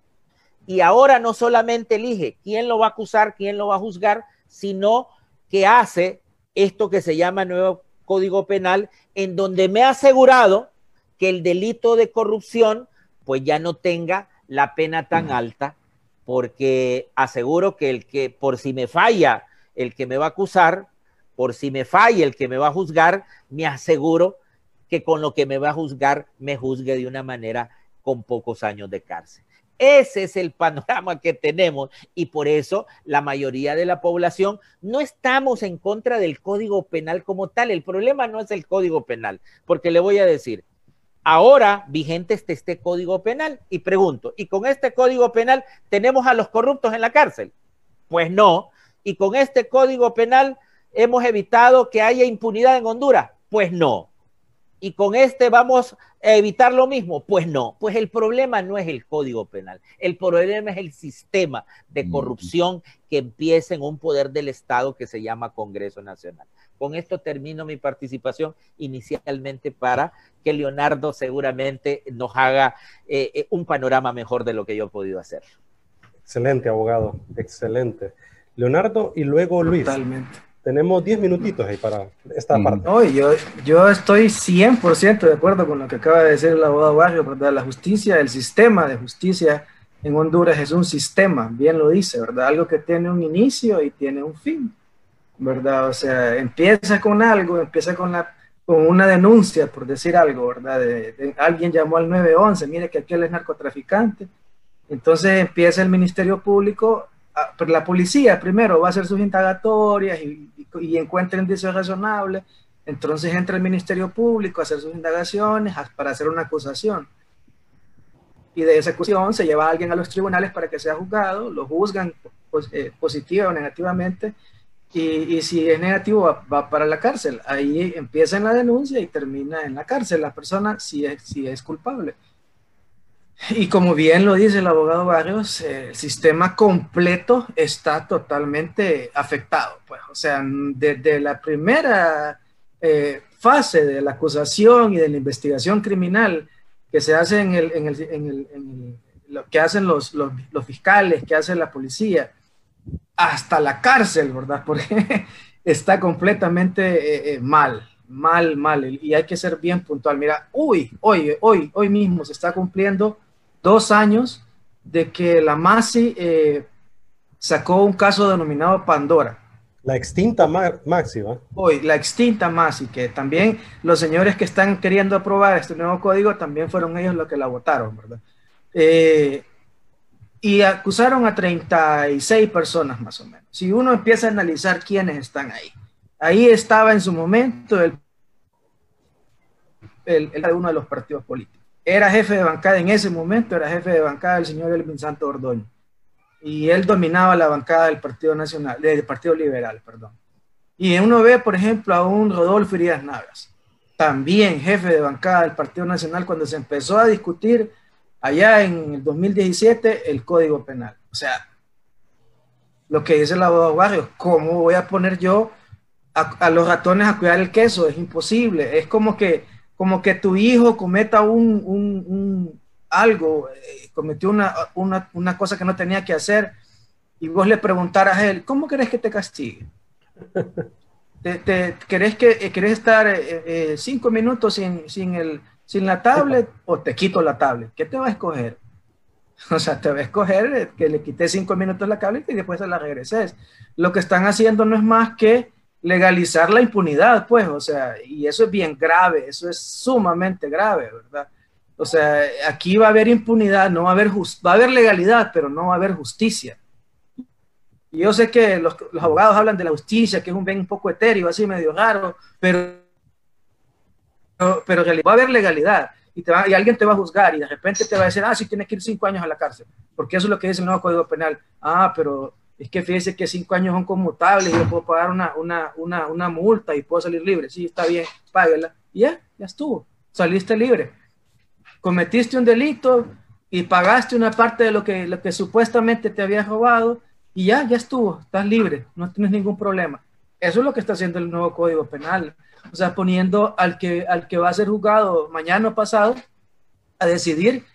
Y ahora no solamente elige quién lo va a acusar, quién lo va a juzgar, sino que hace esto que se llama nuevo Código Penal, en donde me ha asegurado que el delito de corrupción pues ya no tenga la pena tan alta, porque aseguro que el que por si me falla el que me va a acusar, por si me falla el que me va a juzgar, me aseguro que con lo que me va a juzgar me juzgue de una manera con pocos años de cárcel. Ese es el panorama que tenemos y por eso la mayoría de la población no estamos en contra del código penal como tal. El problema no es el código penal, porque le voy a decir, ahora vigente está este código penal y pregunto, ¿y con este código penal tenemos a los corruptos en la cárcel? Pues no, y con este código penal hemos evitado que haya impunidad en Honduras? Pues no. ¿Y con este vamos a evitar lo mismo? Pues no. Pues el problema no es el código penal. El problema es el sistema de corrupción que empieza en un poder del Estado que se llama Congreso Nacional. Con esto termino mi participación inicialmente para que Leonardo seguramente nos haga eh, eh, un panorama mejor de lo que yo he podido hacer. Excelente, abogado. Excelente. Leonardo y luego Luis. Totalmente. Tenemos 10 minutitos ahí para esta mm. parte. No, yo, yo estoy 100% de acuerdo con lo que acaba de decir el abogado Barrio, ¿verdad? La justicia, el sistema de justicia en Honduras es un sistema, bien lo dice, ¿verdad? Algo que tiene un inicio y tiene un fin, ¿verdad? O sea, empieza con algo, empieza con, la, con una denuncia, por decir algo, ¿verdad? De, alguien llamó al 911, mire que aquel es narcotraficante. Entonces empieza el Ministerio Público Ah, pero la policía primero va a hacer sus indagatorias y, y, encuentra indicios razonables, entonces entra el Ministerio Público a hacer sus indagaciones para hacer una acusación. Y de esa acusación se lleva a alguien a los tribunales para que sea juzgado, lo juzgan pues, eh, positiva o negativamente, y, y, si es negativo va, va, para la cárcel. Ahí empieza en la denuncia y termina en la cárcel la persona si es, si es culpable. Y como bien lo dice el abogado Barrios, el sistema completo está totalmente afectado. Pues, o sea, desde la primera eh, fase de la acusación y de la investigación criminal que se hace en, el, en, el, en, el, lo que hacen los, los, los, fiscales, que hace la policía, hasta la cárcel, ¿verdad? Porque está completamente eh, eh, mal, mal, mal. Y hay que ser bien puntual. Mira, uy, hoy, hoy, hoy mismo se está cumpliendo dos años de que la MASI eh, sacó un caso denominado Pandora. La extinta máxima. Hoy, la extinta y que también los señores que están queriendo aprobar este nuevo código también fueron ellos los que la votaron, ¿verdad? Eh, y acusaron a 36 personas más o menos. Si uno empieza a analizar quiénes están ahí, ahí estaba en su momento el, el, el uno de los partidos políticos. Era jefe de bancada en ese momento, era jefe de bancada el señor Elvin Santo Ordoño y él dominaba la bancada del Partido Nacional, del Partido Liberal, perdón. Y uno ve, por ejemplo, a un Rodolfo Irías Navas, también jefe de bancada del Partido Nacional, cuando se empezó a discutir allá en el 2017 el Código Penal. O sea, lo que dice el abogado Barrios, ¿cómo voy a poner yo a, los ratones a cuidar el queso? Es imposible. Es como que, como que tu hijo cometa un algo, eh, cometió una, una, una, cosa que no tenía que hacer y vos le preguntaras a él, ¿cómo querés que te castigue? ¿Te, querés, que, eh, querés estar eh, cinco minutos sin, sin, el, sin la tablet o te quito la tablet? ¿Qué te va a escoger? O sea, te va a escoger que le quites cinco minutos la tablet y después se la regreses. Lo que están haciendo no es más que legalizar la impunidad, pues, o sea, y eso es bien grave, eso es sumamente grave, ¿verdad? O sea, aquí va a haber impunidad, no va a haber, va a haber legalidad, pero no va a haber justicia. Y yo sé que los, abogados hablan de la justicia, que es un bien un poco etéreo, así medio raro, pero, pero, va a haber legalidad y, te va, y alguien te va a juzgar y de repente te va a decir, ah, sí, tienes que ir cinco años a la cárcel, porque eso es lo que dice el nuevo Código Penal. Ah, pero es que fíjese que cinco años son conmutables y yo puedo pagar una, una, una, una multa y puedo salir libre. Sí, está bien, páguela. Y ya, ya estuvo, saliste libre cometiste un delito y pagaste una parte de lo que, lo que supuestamente te había robado y ya, ya estuvo, estás libre, no tienes ningún problema. Eso es lo que está haciendo el nuevo Código Penal. O sea, poniendo al que, al que va a ser juzgado mañana o pasado a decidir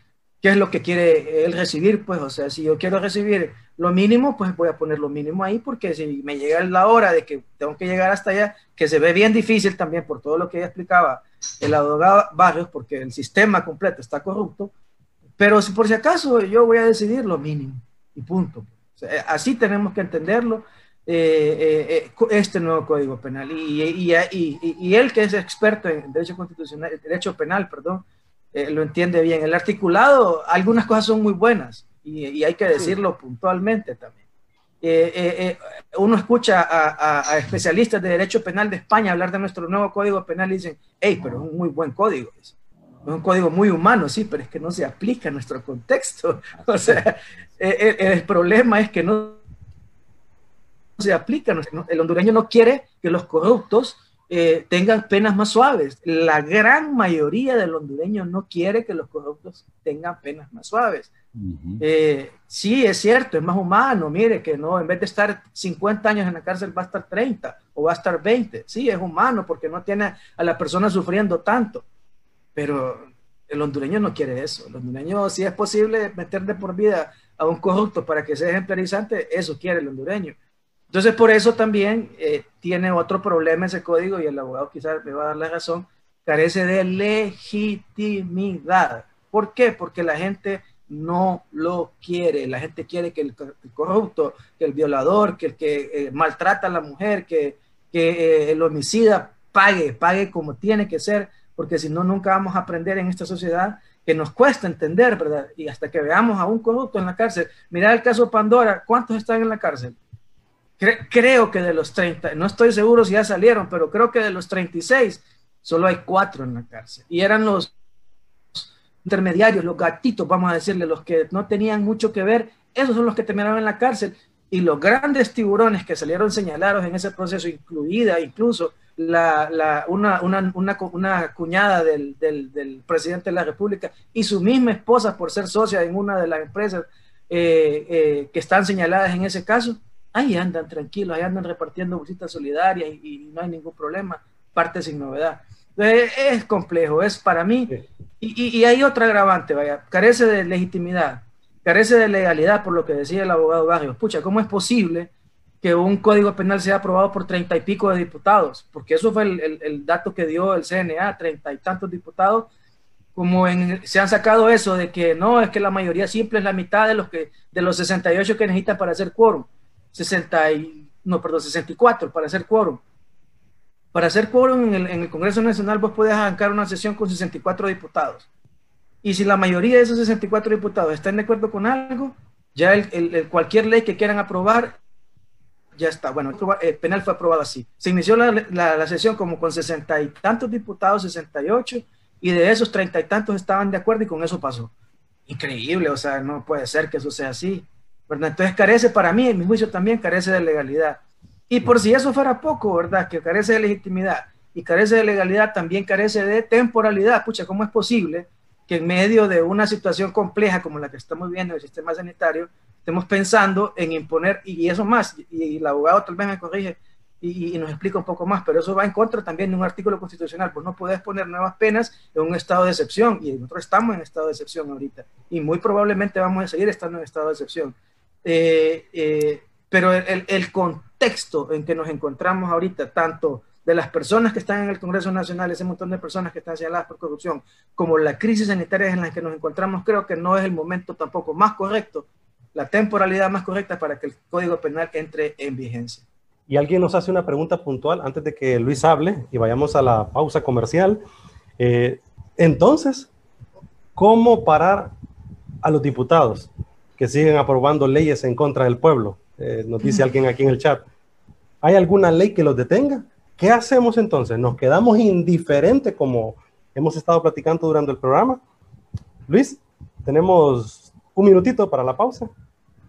qué es lo que quiere él recibir. Pues, o sea, si yo quiero recibir lo mínimo, pues voy a poner lo mínimo ahí, porque si me llega la hora de que tengo que llegar hasta allá, que se ve bien difícil también por todo lo que ella explicaba el abogado Barrios, porque el sistema completo está corrupto, pero si por si acaso yo voy a decidir lo mínimo y punto. así tenemos que entenderlo. Eh, eh, eh, este nuevo código penal y, y, y, y, él que es experto en derecho constitucional, derecho penal, perdón, lo entiende bien. El articulado, algunas cosas son muy buenas y, hay que decirlo puntualmente también. Eh, eh, eh, uno escucha a, especialistas de derecho penal de España hablar de nuestro nuevo código penal y dicen, hey, pero es un muy buen código. Es un código muy humano, sí, pero es que no se aplica a nuestro contexto. O sea, el, problema es que no se aplica. El hondureño no quiere que los corruptos tengan penas más suaves. La gran mayoría del hondureño no quiere que los corruptos tengan penas más suaves. Eh, sí, es cierto, es más humano, mire que no, en vez de estar 50 años en la cárcel va a estar 30 o va a estar 20. Sí, es humano porque no tiene a la persona sufriendo tanto, pero el hondureño no quiere eso. El hondureño, si es posible meter de por vida a un corrupto para que sea ejemplarizante, eso quiere el hondureño. Entonces, por eso también eh, tiene otro problema ese código y el abogado quizás me va a dar la razón, carece de legitimidad. ¿Por qué? Porque la gente no lo quiere. La gente quiere que el, corrupto, que el violador, que el que eh, maltrata a la mujer, que, eh, el homicida pague, pague como tiene que ser, porque si no, nunca vamos a aprender en esta sociedad que nos cuesta entender, ¿verdad? Y hasta que veamos a un corrupto en la cárcel. Mira el caso Pandora, ¿cuántos están en la cárcel? creo que de los 30, no estoy seguro si ya salieron, pero creo que de los 36, solo hay cuatro en la cárcel. Y eran los intermediarios, los gatitos, vamos a decirle, los que no tenían mucho que ver, esos son los que terminaron en la cárcel. Y los grandes tiburones que salieron señalados en ese proceso, incluida incluso la, la, una, una, una, cuñada del, del, del, presidente de la República y su misma esposa por ser socia en una de las empresas eh, eh, que están señaladas en ese caso, ahí andan tranquilos, ahí andan repartiendo bolsitas solidarias y no hay ningún problema, parte sin novedad. Es complejo, es para mí. Y, y, hay otra agravante, vaya, carece de legitimidad, carece de legalidad, por lo que decía el abogado Barrios. Pucha, ¿cómo es posible que un código penal sea aprobado por treinta y pico de diputados? Porque eso fue el, el, dato que dio el CNA, treinta y tantos diputados. Como en, se han sacado eso de que no, es que la mayoría simple es la mitad de los, que, de los 68 que necesitan para hacer quórum. 60 y no, perdón, 64 para hacer quórum. Para hacer quórum en el, Congreso Nacional vos podés arrancar una sesión con 64 diputados. Y si la mayoría de esos 64 diputados están de acuerdo con algo, ya cualquier ley que quieran aprobar, ya está. Bueno, el eh, penal fue aprobado así. Se inició la, sesión como con 60 y tantos diputados, 68, y de esos 30 y tantos estaban de acuerdo y con eso pasó. Increíble, o sea, no puede ser que eso sea así. ¿verdad? Entonces carece para mí, en mi juicio también carece de legalidad. Y por si eso fuera poco, ¿verdad? Que carece de legitimidad y carece de legalidad, también carece de temporalidad. Pucha, ¿cómo es posible que en medio de una situación compleja como la que estamos viendo en el sistema sanitario, estemos pensando en imponer, y eso más, y, el abogado tal vez me corrige y, y, nos explica un poco más, pero eso va en contra también de un artículo constitucional, pues no puedes poner nuevas penas en un estado de excepción, y nosotros estamos en estado de excepción ahorita, y muy probablemente vamos a seguir estando en estado de excepción. Eh, eh, pero el, el, contexto en que nos encontramos ahorita, tanto de las personas que están en el Congreso Nacional, ese montón de personas que están señaladas por corrupción, como la crisis sanitaria en la que nos encontramos, creo que no es el momento tampoco más correcto, la temporalidad más correcta para que el Código Penal entre en vigencia. Y alguien nos hace una pregunta puntual antes de que Luis hable y vayamos a la pausa comercial. Eh, entonces, ¿cómo parar a los diputados? que siguen aprobando leyes en contra del pueblo. Eh, nos dice alguien aquí en el chat. ¿Hay alguna ley que los detenga? ¿Qué hacemos entonces? ¿Nos quedamos indiferentes como hemos estado platicando durante el programa? Luis, tenemos un minutito para la pausa.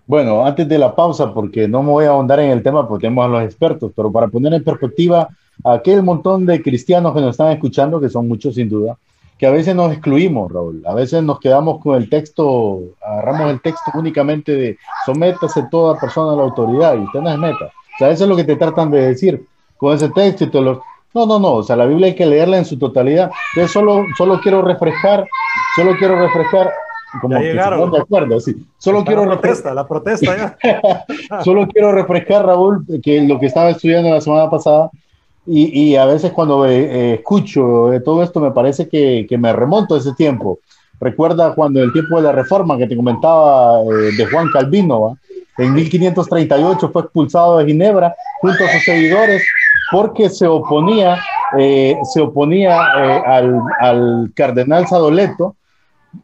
Bueno, antes de la pausa, porque no me voy a ahondar en el tema porque tenemos a los expertos, pero para poner en perspectiva a aquel montón de cristianos que nos están escuchando, que son muchos sin duda, que a veces nos excluimos, Raúl. A veces nos quedamos con el texto, agarramos el texto únicamente de sométase toda persona a la autoridad y usted no es meta. O sea, eso es lo que te tratan de decir con ese texto y te lo... No, no, no, o sea, la Biblia hay que leerla en su totalidad. Yo solo, solo quiero refrescar, solo quiero refrescar, como ya llegaron. de acuerdo, sí. Solo Está quiero la protesta, la protesta ya. solo quiero refrescar, Raúl, que lo que estaba estudiando la semana pasada, y, y, a veces cuando eh, escucho eh, todo esto me parece que, que, me remonto a ese tiempo. Recuerda cuando el tiempo de la reforma que te comentaba eh, de Juan Calvino, ¿va? En 1538 fue expulsado de Ginebra junto a sus seguidores porque se oponía, eh, se oponía al, al, cardenal Sadoleto.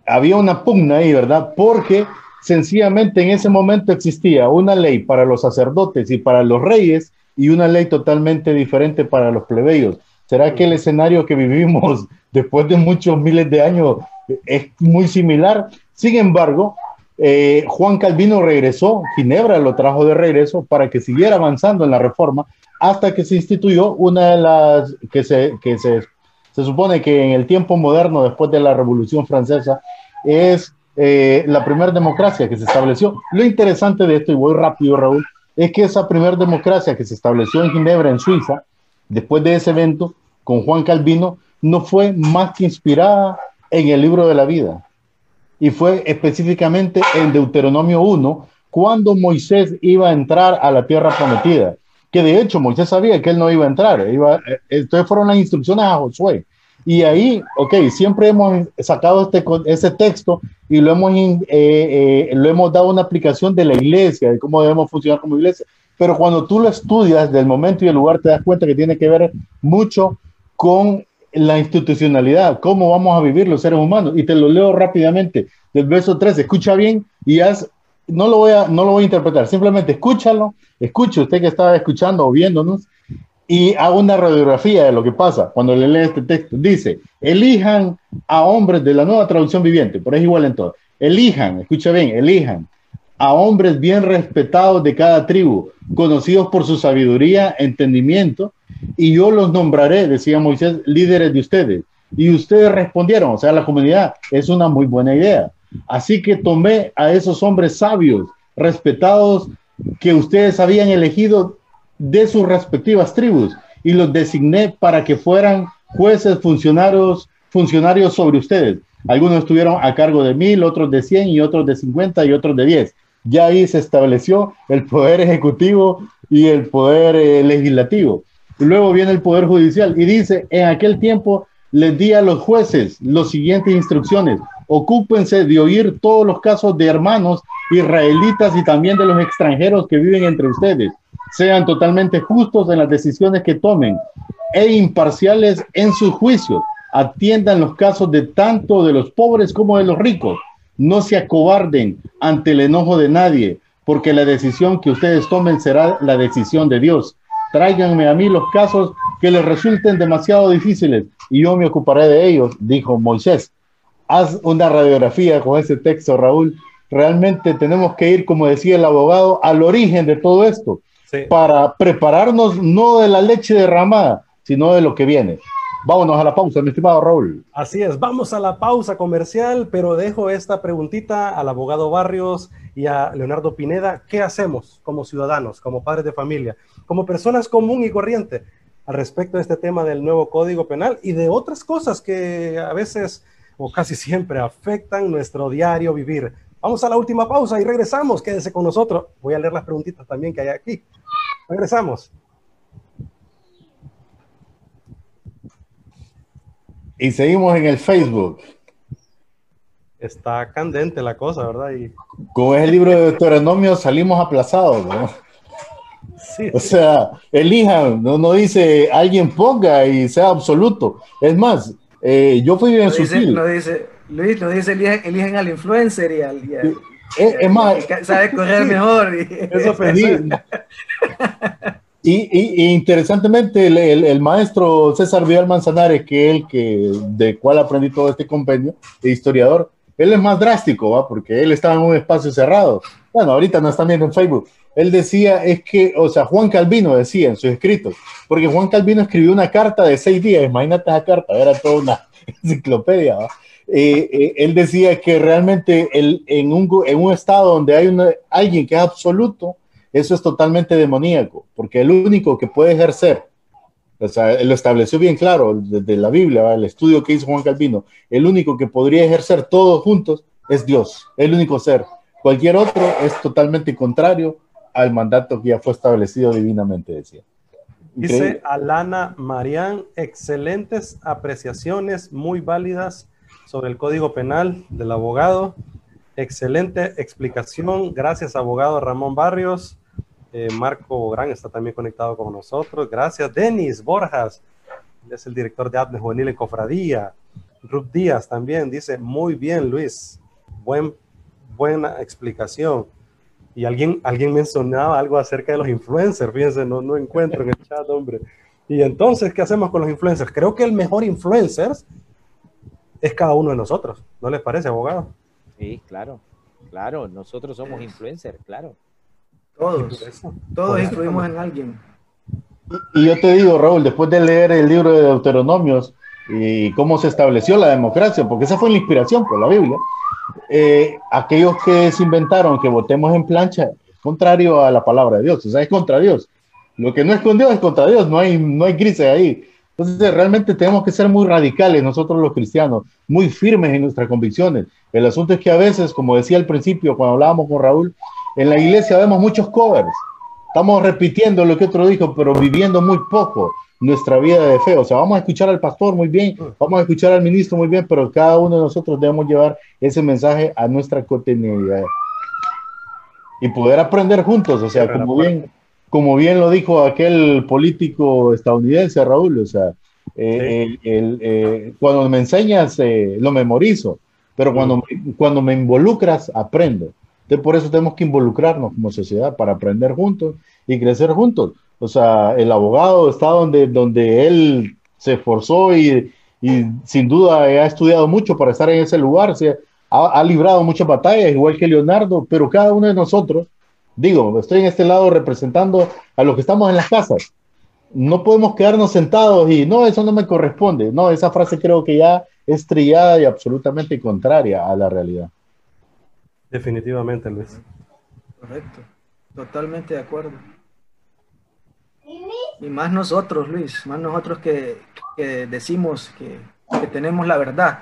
Había una pugna ahí, ¿verdad? Porque sencillamente en ese momento existía una ley para los sacerdotes y para los reyes y una ley totalmente diferente para los plebeyos. ¿Será que el escenario que vivimos después de muchos miles de años es muy similar? Sin embargo, eh, Juan Calvino regresó, Ginebra lo trajo de regreso para que siguiera avanzando en la reforma hasta que se instituyó una de las que se, se, se supone que en el tiempo moderno, después de la Revolución Francesa, es eh, la primera democracia que se estableció. Lo interesante de esto, y voy rápido, Raúl, es que esa primera democracia que se estableció en Ginebra, en Suiza, después de ese evento, con Juan Calvino, no fue más que inspirada en el libro de la vida. Y fue específicamente en Deuteronomio 1, cuando Moisés iba a entrar a la tierra prometida. Que de hecho Moisés sabía que él no iba a entrar. Eh, entonces fueron las instrucciones a Josué. Y ahí, ok, siempre hemos sacado este, ese texto y lo hemos, eh, eh, lo hemos dado una aplicación de la iglesia, de cómo debemos funcionar como iglesia. Pero cuando tú lo estudias del momento y el lugar, te das cuenta que tiene que ver mucho con la institucionalidad, cómo vamos a vivir los seres humanos. Y te lo leo rápidamente del verso 3, escucha bien y haz, no lo voy a, no lo voy a interpretar, simplemente escúchalo, escuche usted que está escuchando o viéndonos y hago una radiografía de lo que pasa cuando le lee este texto. Dice, elijan a hombres de la nueva traducción viviente, pero es igual en todo. Elijan, escucha bien, elijan a hombres bien respetados de cada tribu, conocidos por su sabiduría, entendimiento, y yo los nombraré, decía Moisés, líderes de ustedes. Y ustedes respondieron, o sea, la comunidad, es una muy buena idea. Así que tomé a esos hombres sabios, respetados, que ustedes habían elegido de sus respectivas tribus y los designé para que fueran jueces, funcionarios, funcionarios sobre ustedes. Algunos estuvieron a cargo de mil, otros de cien y otros de cincuenta y otros de diez. Ya ahí se estableció el poder ejecutivo y el poder eh, legislativo. Luego viene el poder judicial y dice, en aquel tiempo les di a los jueces las siguientes instrucciones. Ocúpense de oír todos los casos de hermanos israelitas y también de los extranjeros que viven entre ustedes sean totalmente justos en las decisiones que tomen e imparciales en sus juicios. Atiendan los casos de tanto de los pobres como de los ricos. No se acobarden ante el enojo de nadie, porque la decisión que ustedes tomen será la decisión de Dios. Tráiganme a mí los casos que les resulten demasiado difíciles y yo me ocuparé de ellos, dijo Moisés. Haz una radiografía con ese texto, Raúl. Realmente tenemos que ir, como decía el abogado, al origen de todo esto, para prepararnos no de la leche derramada, sino de lo que viene. Vámonos a la pausa, mi estimado Raúl. Así es, vamos a la pausa comercial, pero dejo esta preguntita al abogado Barrios y a Leonardo Pineda. ¿Qué hacemos como ciudadanos, como padres de familia, como personas común y corriente al respecto de este tema del nuevo Código Penal y de otras cosas que a veces o casi siempre afectan nuestro diario vivir? Vamos a la última pausa y regresamos. Quédese con nosotros. Voy a leer las preguntitas también que hay aquí. Regresamos. Y seguimos en el Facebook. Está candente la cosa, ¿verdad? Y... Con el libro de Deuteronomio salimos aplazados, ¿no? Sí. O sea, elijan, no, no dice alguien ponga y sea absoluto. Es más, eh, yo fui bien sutil. no dice, Luis, no dice eligen, eligen al influencer y al. es, más, sabe correr mejor. Y, eso Y, interesantemente, el, maestro César Vidal Manzanares, que es el que, de cual aprendí todo este compendio de historiador, él es más drástico, ¿va? porque él estaba en un espacio cerrado. Bueno, ahorita no están viendo en Facebook. Él decía, es que, o sea, Juan Calvino decía en sus escritos, porque Juan Calvino escribió una carta de seis días, imagínate esa carta, era toda una enciclopedia. Eh, eh, él decía que realmente el, en, un, en un estado donde hay una, alguien que es absoluto, eso es totalmente demoníaco, porque el único que puede ejercer, o sea, lo estableció bien claro desde la Biblia, el estudio que hizo Juan Calvino, el único que podría ejercer todos juntos es Dios, el único ser. Cualquier otro es totalmente contrario al mandato que ya fue establecido divinamente, decía. Dice Alana Marián, excelentes apreciaciones, muy válidas sobre el Código Penal del abogado. Excelente explicación. Gracias, abogado Ramón Barrios. Eh, Marco Gran está también conectado con nosotros. Gracias. Denis Borjas, es el director de APNE Juvenil en Cofradía. Ruth Díaz también dice, muy bien, Luis. Buen, buena explicación. Y alguien, alguien mencionaba algo acerca de los influencers. Fíjense, no, no encuentro en el chat, hombre. Y entonces, ¿qué hacemos con los influencers? Creo que el mejor influencer es cada uno de nosotros. ¿No les parece, abogado? Sí, claro. Claro, nosotros somos influencers, claro. Todos, todos influimos en alguien. Y, yo te digo, Raúl, después de leer el libro de Deuteronomios y cómo se estableció la democracia, porque esa fue la inspiración por la Biblia, eh, aquellos que se inventaron que votemos en plancha, es contrario a la palabra de Dios, o sea, es contra Dios. Lo que no es con Dios es contra Dios, no hay, no hay crisis ahí. Entonces, realmente tenemos que ser muy radicales nosotros los cristianos, muy firmes en nuestras convicciones. El asunto es que a veces, como decía al principio cuando hablábamos con Raúl, en la iglesia vemos muchos covers. Estamos repitiendo lo que otro dijo, pero viviendo muy poco nuestra vida de fe. O sea, vamos a escuchar al pastor muy bien, vamos a escuchar al ministro muy bien, pero cada uno de nosotros debemos llevar ese mensaje a nuestra cotidianidad y poder aprender juntos. O sea, como bien, como bien lo dijo aquel político estadounidense, Raúl, o sea, eh, eh, cuando me enseñas, eh, lo memorizo, pero cuando, cuando me involucras, aprendo por eso tenemos que involucrarnos como sociedad para aprender juntos y crecer juntos. O sea, el abogado está donde, donde él se esforzó y, y sin duda ha estudiado mucho para estar en ese lugar, se ha, ha, librado muchas batallas, igual que Leonardo, pero cada uno de nosotros, digo, estoy en este lado representando a los que estamos en las casas. No podemos quedarnos sentados y no, eso no me corresponde. No, esa frase creo que ya es trillada y absolutamente contraria a la realidad. Definitivamente, Luis. Correcto, totalmente de acuerdo. Y más nosotros, Luis, más nosotros que, decimos que, tenemos la verdad,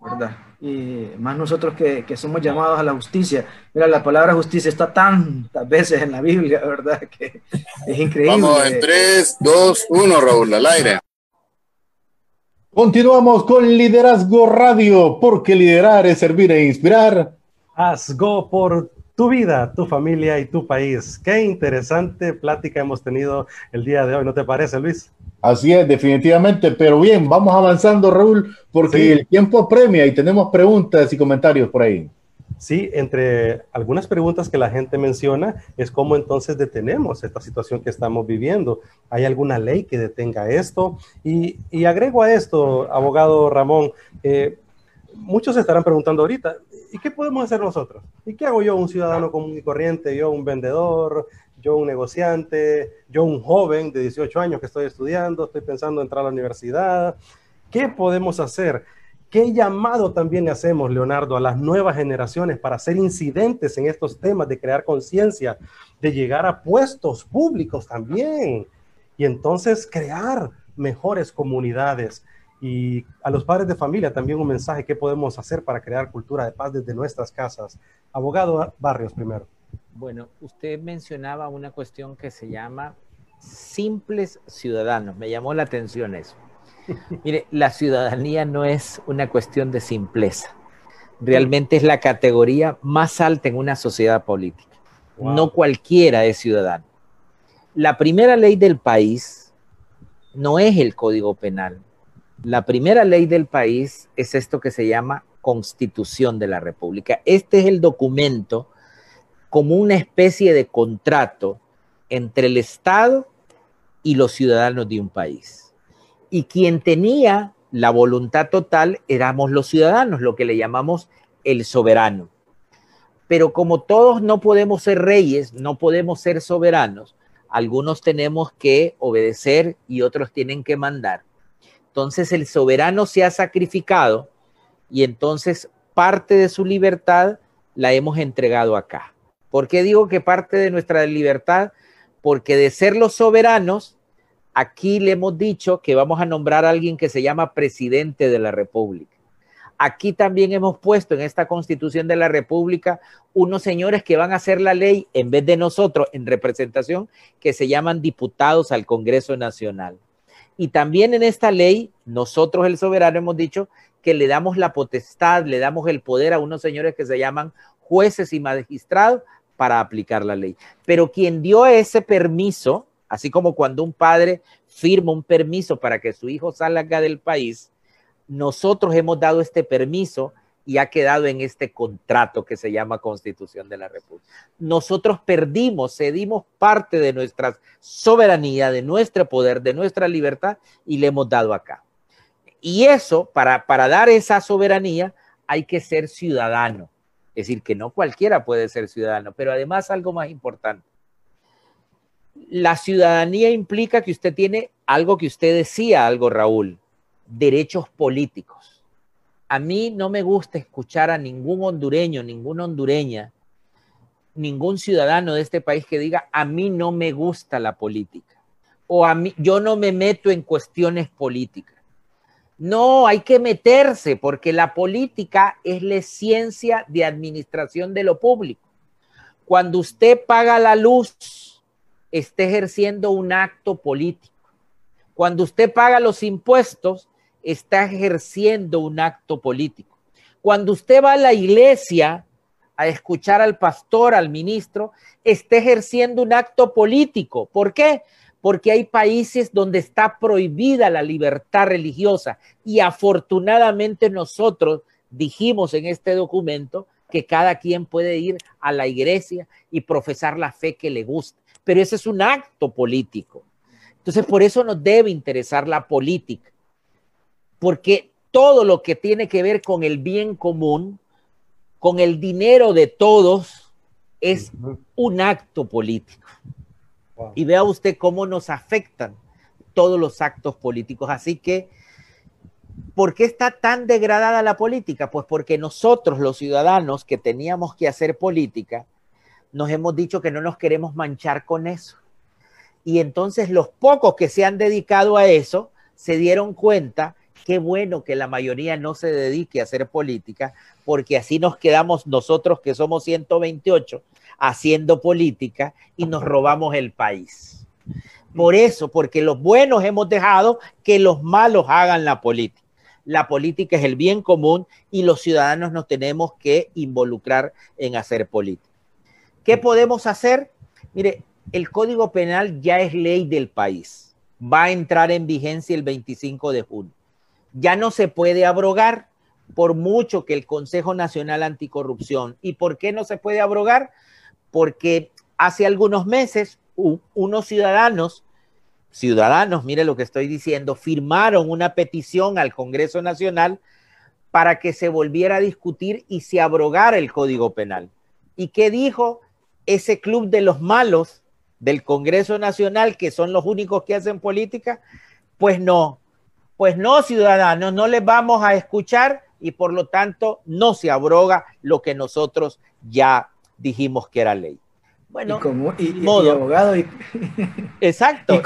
¿verdad? Y más nosotros que, somos llamados a la justicia. Mira, la palabra justicia está tantas veces en la Biblia, ¿verdad? Que es increíble. Vamos en 3, 2, 1, Raúl, al aire. Continuamos con Liderazgo Radio, porque liderar es servir e inspirar. Asgo por tu vida, tu familia y tu país. Qué interesante plática hemos tenido el día de hoy, ¿no te parece, Luis? Así es, definitivamente, pero bien, vamos avanzando, Raúl, porque el tiempo premia y tenemos preguntas y comentarios por ahí. Sí, entre algunas preguntas que la gente menciona es cómo entonces detenemos esta situación que estamos viviendo. ¿Hay alguna ley que detenga esto? Y, agrego a esto, abogado Ramón, eh, muchos estarán preguntando ahorita, ¿y qué podemos hacer nosotros? ¿Y qué hago yo, un ciudadano común y corriente, yo un vendedor, yo un negociante, yo un joven de 18 años que estoy estudiando, estoy pensando en entrar a la universidad? ¿Qué podemos hacer? ¿Qué llamado también le hacemos, Leonardo, a las nuevas generaciones para ser incidentes en estos temas de crear conciencia, de llegar a puestos públicos también? Y entonces crear mejores comunidades. Y a los padres de familia también un mensaje, ¿qué podemos hacer para crear cultura de paz desde nuestras casas? Abogado Barrios primero. Bueno, usted mencionaba una cuestión que se llama simples ciudadanos. Me llamó la atención eso. Mire, la ciudadanía no es una cuestión de simpleza. Realmente es la categoría más alta en una sociedad política. No cualquiera es ciudadano. La primera ley del país no es el Código Penal. La primera ley del país es esto que se llama Constitución de la República. Este es el documento como una especie de contrato entre el Estado y los ciudadanos de un país y quien tenía la voluntad total éramos los ciudadanos, lo que le llamamos el soberano. Pero como todos no podemos ser reyes, no podemos ser soberanos, algunos tenemos que obedecer y otros tienen que mandar. Entonces el soberano se ha sacrificado y entonces parte de su libertad la hemos entregado acá. ¿Por qué digo que parte de nuestra libertad? Porque de ser los soberanos Aquí le hemos dicho que vamos a nombrar a alguien que se llama presidente de la República. Aquí también hemos puesto en esta constitución de la República unos señores que van a hacer la ley en vez de nosotros en representación, que se llaman diputados al Congreso Nacional. Y también en esta ley, nosotros el soberano hemos dicho que le damos la potestad, le damos el poder a unos señores que se llaman jueces y magistrados para aplicar la ley. Pero quien dio ese permiso Así como cuando un padre firma un permiso para que su hijo salga del país, nosotros hemos dado este permiso y ha quedado en este contrato que se llama Constitución de la República. Nosotros perdimos, cedimos parte de nuestra soberanía, de nuestro poder, de nuestra libertad y le hemos dado acá. Y eso, para, para dar esa soberanía, hay que ser ciudadano. Es decir, que no cualquiera puede ser ciudadano, pero además algo más importante la ciudadanía implica que usted tiene algo que usted decía, algo Raúl, derechos políticos. A mí no me gusta escuchar a ningún hondureño, ninguna hondureña, ningún ciudadano de este país que diga, a mí no me gusta la política o a mí yo no me meto en cuestiones políticas. No, hay que meterse porque la política es la ciencia de administración de lo público. Cuando usted paga la luz, esté ejerciendo un acto político. Cuando usted paga los impuestos, está ejerciendo un acto político. Cuando usted va a la iglesia a escuchar al pastor, al ministro, está ejerciendo un acto político. ¿Por qué? Porque hay países donde está prohibida la libertad religiosa y afortunadamente nosotros dijimos en este documento que cada quien puede ir a la iglesia y profesar la fe que le gusta pero ese es un acto político. Entonces, por eso nos debe interesar la política, porque todo lo que tiene que ver con el bien común, con el dinero de todos, es un acto político. Y vea usted cómo nos afectan todos los actos políticos. Así que, ¿por qué está tan degradada la política? Pues porque nosotros, los ciudadanos que teníamos que hacer política, nos hemos dicho que no nos queremos manchar con eso. Y entonces los pocos que se han dedicado a eso se dieron cuenta qué bueno que la mayoría no se dedique a hacer política, porque así nos quedamos nosotros que somos 128 haciendo política y nos robamos el país. Por eso, porque los buenos hemos dejado que los malos hagan la política. La política es el bien común y los ciudadanos nos tenemos que involucrar en hacer política. ¿Qué podemos hacer? Mire, el Código Penal ya es ley del país. Va a entrar en vigencia el 25 de junio. Ya no se puede abrogar por mucho que el Consejo Nacional Anticorrupción. ¿Y por qué no se puede abrogar? Porque hace algunos meses unos ciudadanos, ciudadanos, mire lo que estoy diciendo, firmaron una petición al Congreso Nacional para que se volviera a discutir y se abrogara el Código Penal. ¿Y qué dijo ese club de los malos del Congreso Nacional, que son los únicos que hacen política? Pues no, pues no, ciudadanos, no les vamos a escuchar y por lo tanto no se abroga lo que nosotros ya dijimos que era ley. Bueno, y, como, abogado. Y, Exacto. Y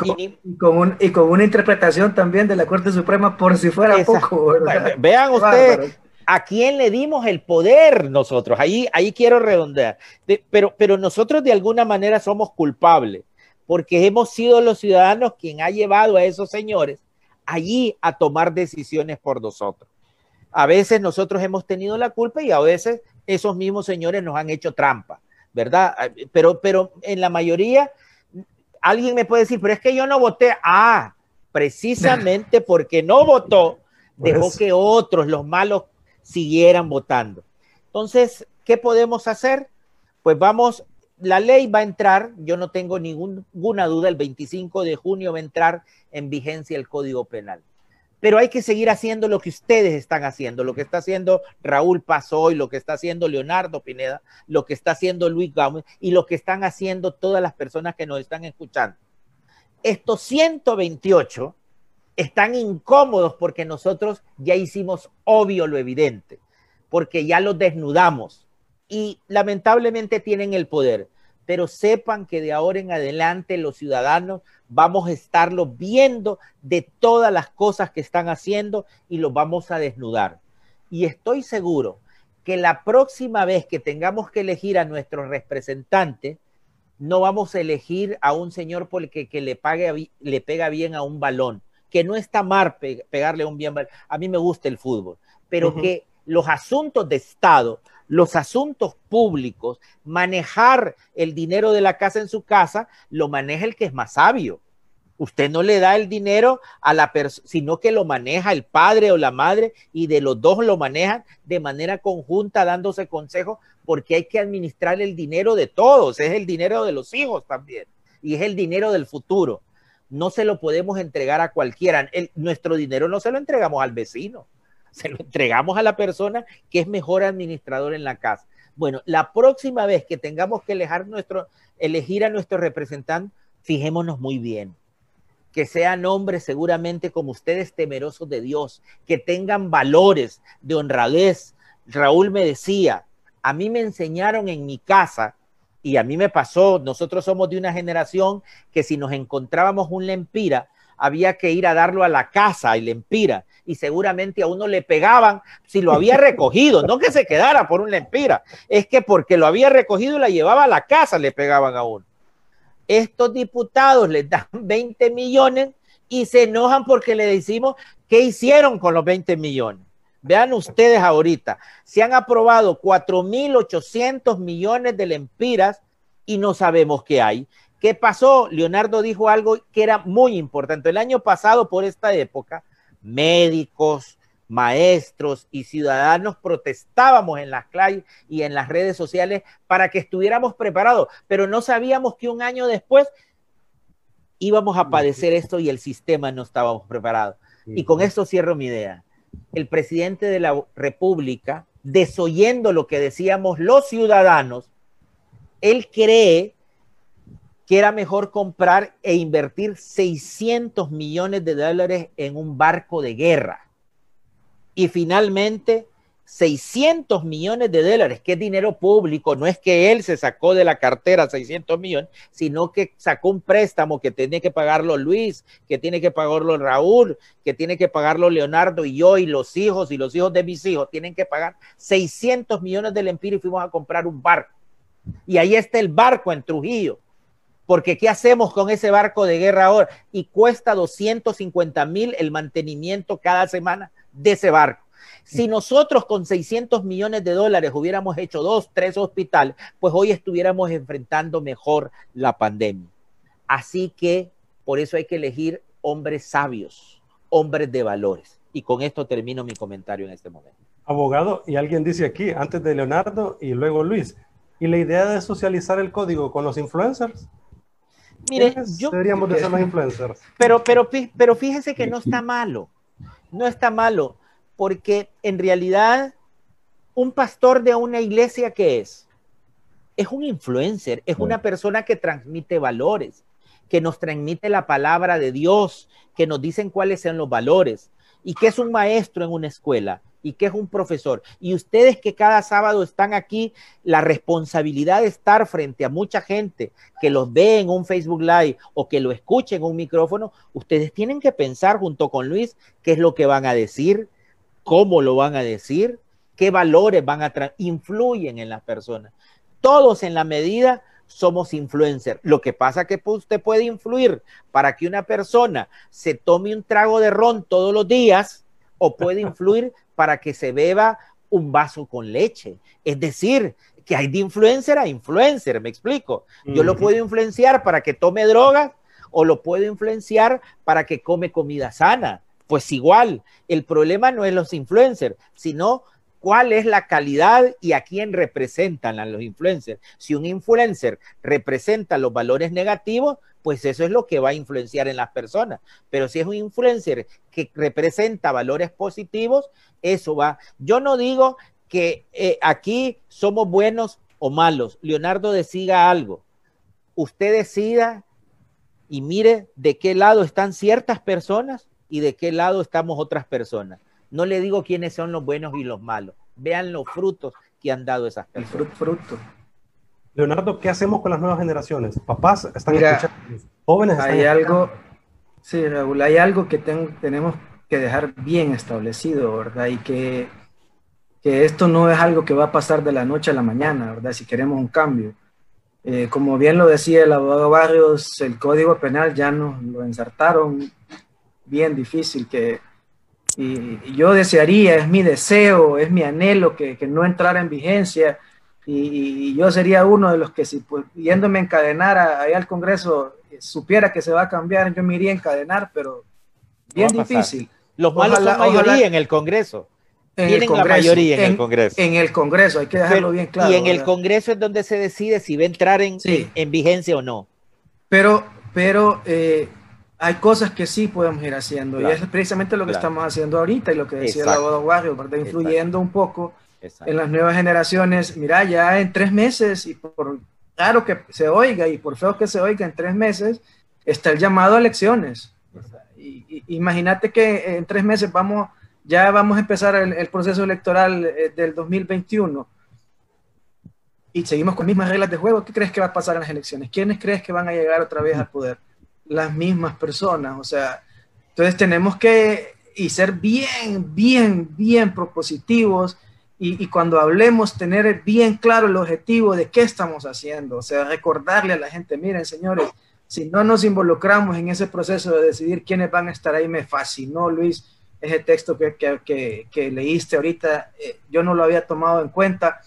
con, y, con una interpretación también de la Corte Suprema por si fuera poco. vean ustedes. ¿A quién le dimos el poder nosotros? Ahí, ahí quiero redondear. pero, pero nosotros de alguna manera somos culpables porque hemos sido los ciudadanos quien ha llevado a esos señores allí a tomar decisiones por nosotros. A veces nosotros hemos tenido la culpa y a veces esos mismos señores nos han hecho trampa, ¿verdad? Pero, pero en la mayoría, alguien me puede decir, pero es que yo no voté. Ah, precisamente porque no votó, dejó pues que otros, los malos, siguieran votando. Entonces, ¿qué podemos hacer? Pues vamos, la ley va a entrar, yo no tengo ninguna duda, el 25 de junio va a entrar en vigencia el Código Penal pero hay que seguir haciendo lo que ustedes están haciendo, lo que está haciendo Raúl Pasoy, lo que está haciendo Leonardo Pineda, lo que está haciendo Luis Gómez y lo que están haciendo todas las personas que nos están escuchando. Estos 128 están incómodos porque nosotros ya hicimos obvio lo evidente, porque ya los desnudamos y lamentablemente tienen el poder pero sepan que de ahora en adelante los ciudadanos vamos a estarlo viendo de todas las cosas que están haciendo y los vamos a desnudar. Y estoy seguro que la próxima vez que tengamos que elegir a nuestro representante, no vamos a elegir a un señor porque que le, pague, le pega bien a un balón, que no está mal pegarle un bien. A mí me gusta el fútbol, pero que los asuntos de Estado los asuntos públicos, manejar el dinero de la casa en su casa, lo maneja el que es más sabio. Usted no le da el dinero a la persona, sino que lo maneja el padre o la madre y de los dos lo manejan de manera conjunta, dándose consejos, porque hay que administrar el dinero de todos, es el dinero de los hijos también y es el dinero del futuro. No se lo podemos entregar a cualquiera. nuestro dinero no se lo entregamos al vecino se lo entregamos a la persona que es mejor administrador en la casa. Bueno, la próxima vez que tengamos que elegir, nuestro, elegir a nuestro representante, fijémonos muy bien. Que sean hombres seguramente como ustedes temerosos de Dios, que tengan valores de honradez. Raúl me decía, a mí me enseñaron en mi casa, y a mí me pasó, nosotros somos de una generación que si nos encontrábamos un lempira, había que ir a darlo a la casa, el lempira, y seguramente a uno le pegaban si lo había recogido, no que se quedara por un lempira, es que porque lo había recogido y la llevaba a la casa le pegaban a uno. Estos diputados les dan 20 millones y se enojan porque le decimos qué hicieron con los 20 millones. Vean ustedes ahorita, se han aprobado 4.800 millones de lempiras y no sabemos qué hay. ¿Qué pasó? Leonardo dijo algo que era muy importante. El año pasado, por esta época, médicos, maestros y ciudadanos protestábamos en las calles y en las redes sociales para que estuviéramos preparados, pero no sabíamos que un año después íbamos a padecer esto y el sistema no estábamos preparados. Y con esto cierro mi idea. El presidente de la República, desoyendo lo que decíamos los ciudadanos, él cree que era mejor comprar e invertir 600 millones de dólares en un barco de guerra. Y finalmente, 600 millones de dólares, que es dinero público, no es que él se sacó de la cartera 600 millones, sino que sacó un préstamo que tiene que pagarlo Luis, que tiene que pagarlo Raúl, que tiene que pagarlo Leonardo y yo y los hijos y los hijos de mis hijos, tienen que pagar 600 millones del Empire y fuimos a comprar un barco. Y ahí está el barco en Trujillo porque ¿qué hacemos con ese barco de guerra ahora? Y cuesta 250 mil el mantenimiento cada semana de ese barco. Si nosotros con 600 millones de dólares hubiéramos hecho dos, tres hospitales, pues hoy estuviéramos enfrentando mejor la pandemia. Así que por eso hay que elegir hombres sabios, hombres de valores. Y con esto termino mi comentario en este momento. Abogado, y alguien dice aquí, antes de Leonardo y luego Luis, ¿y la idea de socializar el código con los influencers? Mire, yo, deberíamos de ser los influencers. Pero, pero, pero fíjese que no está malo, no está malo, porque en realidad un pastor de una iglesia, ¿qué es? Es un influencer, es una persona que transmite valores, que nos transmite la palabra de Dios, que nos dicen cuáles son los valores y que es un maestro en una escuela y que es un profesor. Y ustedes que cada sábado están aquí, la responsabilidad de estar frente a mucha gente que los ve en un Facebook Live o que lo escuche en un micrófono, ustedes tienen que pensar junto con Luis qué es lo que van a decir, cómo lo van a decir, qué valores van a influyen en las personas. Todos en la medida somos influencers. Lo que pasa que usted puede influir para que una persona se tome un trago de ron todos los días o puede influir para que se beba un vaso con leche. Es decir, que hay de influencer a influencer, me explico. Yo lo puedo influenciar para que tome drogas o lo puedo influenciar para que come comida sana. Pues igual, el problema no es los influencers, sino cuál es la calidad y a quién representan a los influencers. Si un influencer representa los valores negativos, pues eso es lo que va a influenciar en las personas. Pero si es un influencer que representa valores positivos, eso va. Yo no digo que eh, aquí somos buenos o malos. Leonardo decida algo. Usted decida y mire de qué lado están ciertas personas y de qué lado estamos otras personas. No le digo quiénes son los buenos y los malos. Vean los frutos que han dado esas personas. El fruto. Leonardo, ¿qué hacemos con las nuevas generaciones? Papás están escuchando, jóvenes están Hay algo, sí, Raúl, hay algo que tenemos que dejar bien establecido, ¿verdad? Y que, que esto no es algo que va a pasar de la noche a la mañana, ¿verdad? Si queremos un cambio. Eh, como bien lo decía el abogado Barrios, el Código Penal ya nos lo ensartaron bien difícil, que, y, yo desearía, es mi deseo, es mi anhelo que, que no entrara en vigencia, y, yo sería uno de los que si pues, yéndome a encadenar ahí al Congreso supiera que se va a cambiar, yo me iría a encadenar, pero bien difícil. Los malos son mayoría en el Congreso. Tienen la mayoría en, el Congreso. En el Congreso, hay que dejarlo bien claro. Y en el Congreso es donde se decide si va a entrar en, en, vigencia o no. Pero, pero eh, hay cosas que sí podemos ir haciendo. y es precisamente lo que estamos haciendo ahorita y lo que decía el abogado Barrio, ¿verdad? Influyendo un poco en las nuevas generaciones. Mira, ya en tres meses, y por claro que se oiga y por feo que se oiga, en tres meses está el llamado a elecciones imagínate que en tres meses vamos, ya vamos a empezar el, proceso electoral eh, del 2021 y seguimos con las mismas reglas de juego. ¿Qué crees que va a pasar en las elecciones? ¿Quiénes crees que van a llegar otra vez al poder? Las mismas personas. O sea, entonces tenemos que y ser bien, bien, bien propositivos y, cuando hablemos tener bien claro el objetivo de qué estamos haciendo. O sea, recordarle a la gente, miren señores, si no nos involucramos en ese proceso de decidir quiénes van a estar ahí, me fascinó, Luis, ese texto que, que, que, leíste ahorita, eh, yo no lo había tomado en cuenta.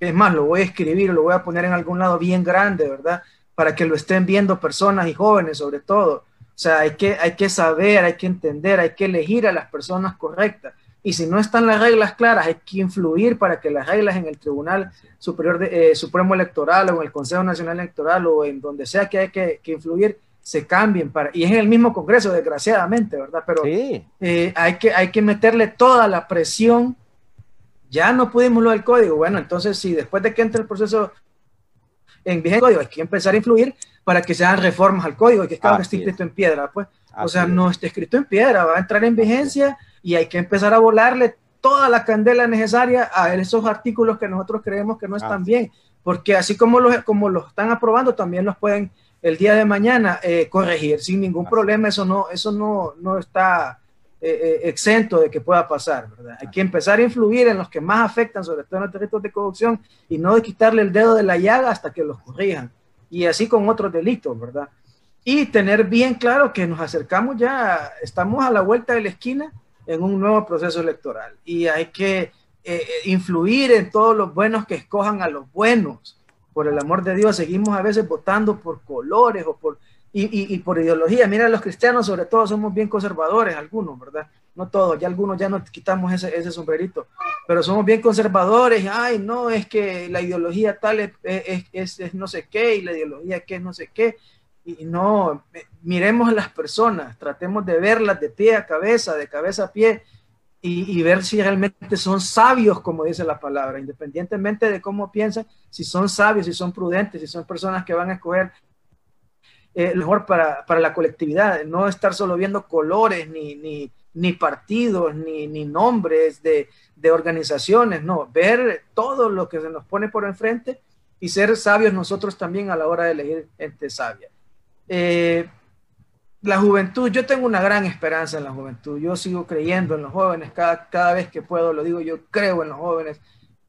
Es más, lo voy a escribir, lo voy a poner en algún lado bien grande, ¿verdad? Para que lo estén viendo personas y jóvenes sobre todo. O sea, hay que, hay que saber, hay que entender, hay que elegir a las personas correctas. Y si no están las reglas claras, hay que influir para que las reglas en el Tribunal Superior de, eh, Supremo Electoral o en el Consejo Nacional Electoral o en donde sea que hay que, influir, se cambien. Para, y es en el mismo Congreso, desgraciadamente, ¿verdad? Pero eh, hay, que, hay que meterle toda la presión. Ya no pudimos lo del código. Bueno, entonces, si después de que entre el proceso en vigente código, hay que empezar a influir para que se hagan reformas al código y que cada esté escrito en piedra, pues. o sea, no está escrito en piedra, va a entrar en vigencia y hay que empezar a volarle toda la candela necesaria a esos artículos que nosotros creemos que no están bien, porque así como los, como los están aprobando, también los pueden el día de mañana eh, corregir sin ningún problema, eso no, eso no, no está eh, eh, exento de que pueda pasar, ¿verdad? Hay que empezar a influir en los que más afectan, sobre todo en los delitos de corrupción, y no de quitarle el dedo de la llaga hasta que los corrijan, y así con otros delitos, ¿verdad? Y tener bien claro que nos acercamos ya, estamos a la vuelta de la esquina, en un nuevo proceso electoral y hay que eh, influir en todos los buenos que escojan a los buenos. Por el amor de Dios, seguimos a veces votando por colores o por, y, y, por ideología. Mira, los cristianos sobre todo somos bien conservadores, algunos, ¿verdad? No todos, ya algunos ya nos quitamos ese, ese sombrerito, pero somos bien conservadores. Ay, no, es que la ideología tal es, es, es no sé qué y la ideología que es no sé qué y no, miremos a las personas, tratemos de verlas de pie a cabeza, de cabeza a pie, y, ver si realmente son sabios, como dice la palabra, independientemente de cómo piensan, si son sabios, si son prudentes, si son personas que van a escoger eh, mejor para, para, la colectividad, no estar solo viendo colores, ni, ni, ni partidos, ni, ni nombres de, de, organizaciones, no, ver todo lo que se nos pone por enfrente y ser sabios nosotros también a la hora de elegir gente sabia. Eh, la juventud, yo tengo una gran esperanza en la juventud, yo sigo creyendo en los jóvenes, cada, cada vez que puedo lo digo, yo creo en los jóvenes,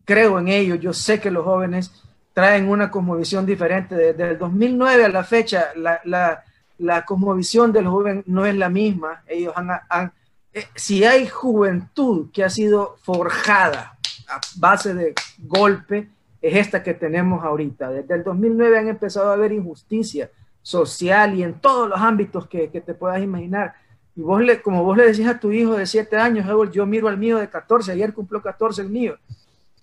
creo en ellos, yo sé que los jóvenes traen una cosmovisión diferente. Desde el 2009 a la fecha, la, la, la cosmovisión del joven no es la misma. Ellos han, eh, si hay juventud que ha sido forjada a base de golpe, es esta que tenemos ahorita. Desde el 2009 han empezado a haber injusticia social y en todos los ámbitos que, que te puedas imaginar. Y vos le, como vos le decís a tu hijo de 7 años, yo miro al mío de 14, ayer cumplió 14 el mío.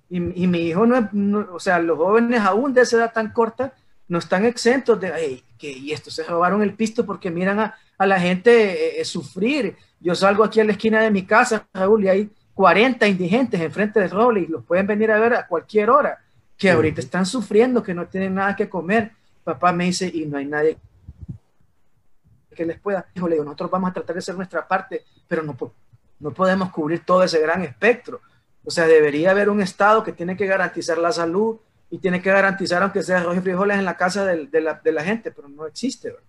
Y, y mi hijo no, es, o sea, los jóvenes aún de esa edad tan corta no están exentos de, que y esto se robaron el pisto porque miran a, a la gente eh, eh, sufrir. Yo salgo aquí a la esquina de mi casa, Raúl, y hay 40 indigentes enfrente del roble y los pueden venir a ver a cualquier hora, que ahorita están sufriendo, que no tienen nada que comer papá me dice, y no hay nadie que les pueda. Hijo, le digo, nosotros vamos a tratar de hacer nuestra parte, pero no, no podemos cubrir todo ese gran espectro. O sea, debería haber un Estado que tiene que garantizar la salud y tiene que garantizar, aunque sea arroz y frijoles en la casa de, de, la, de la, gente, pero no existe, ¿verdad?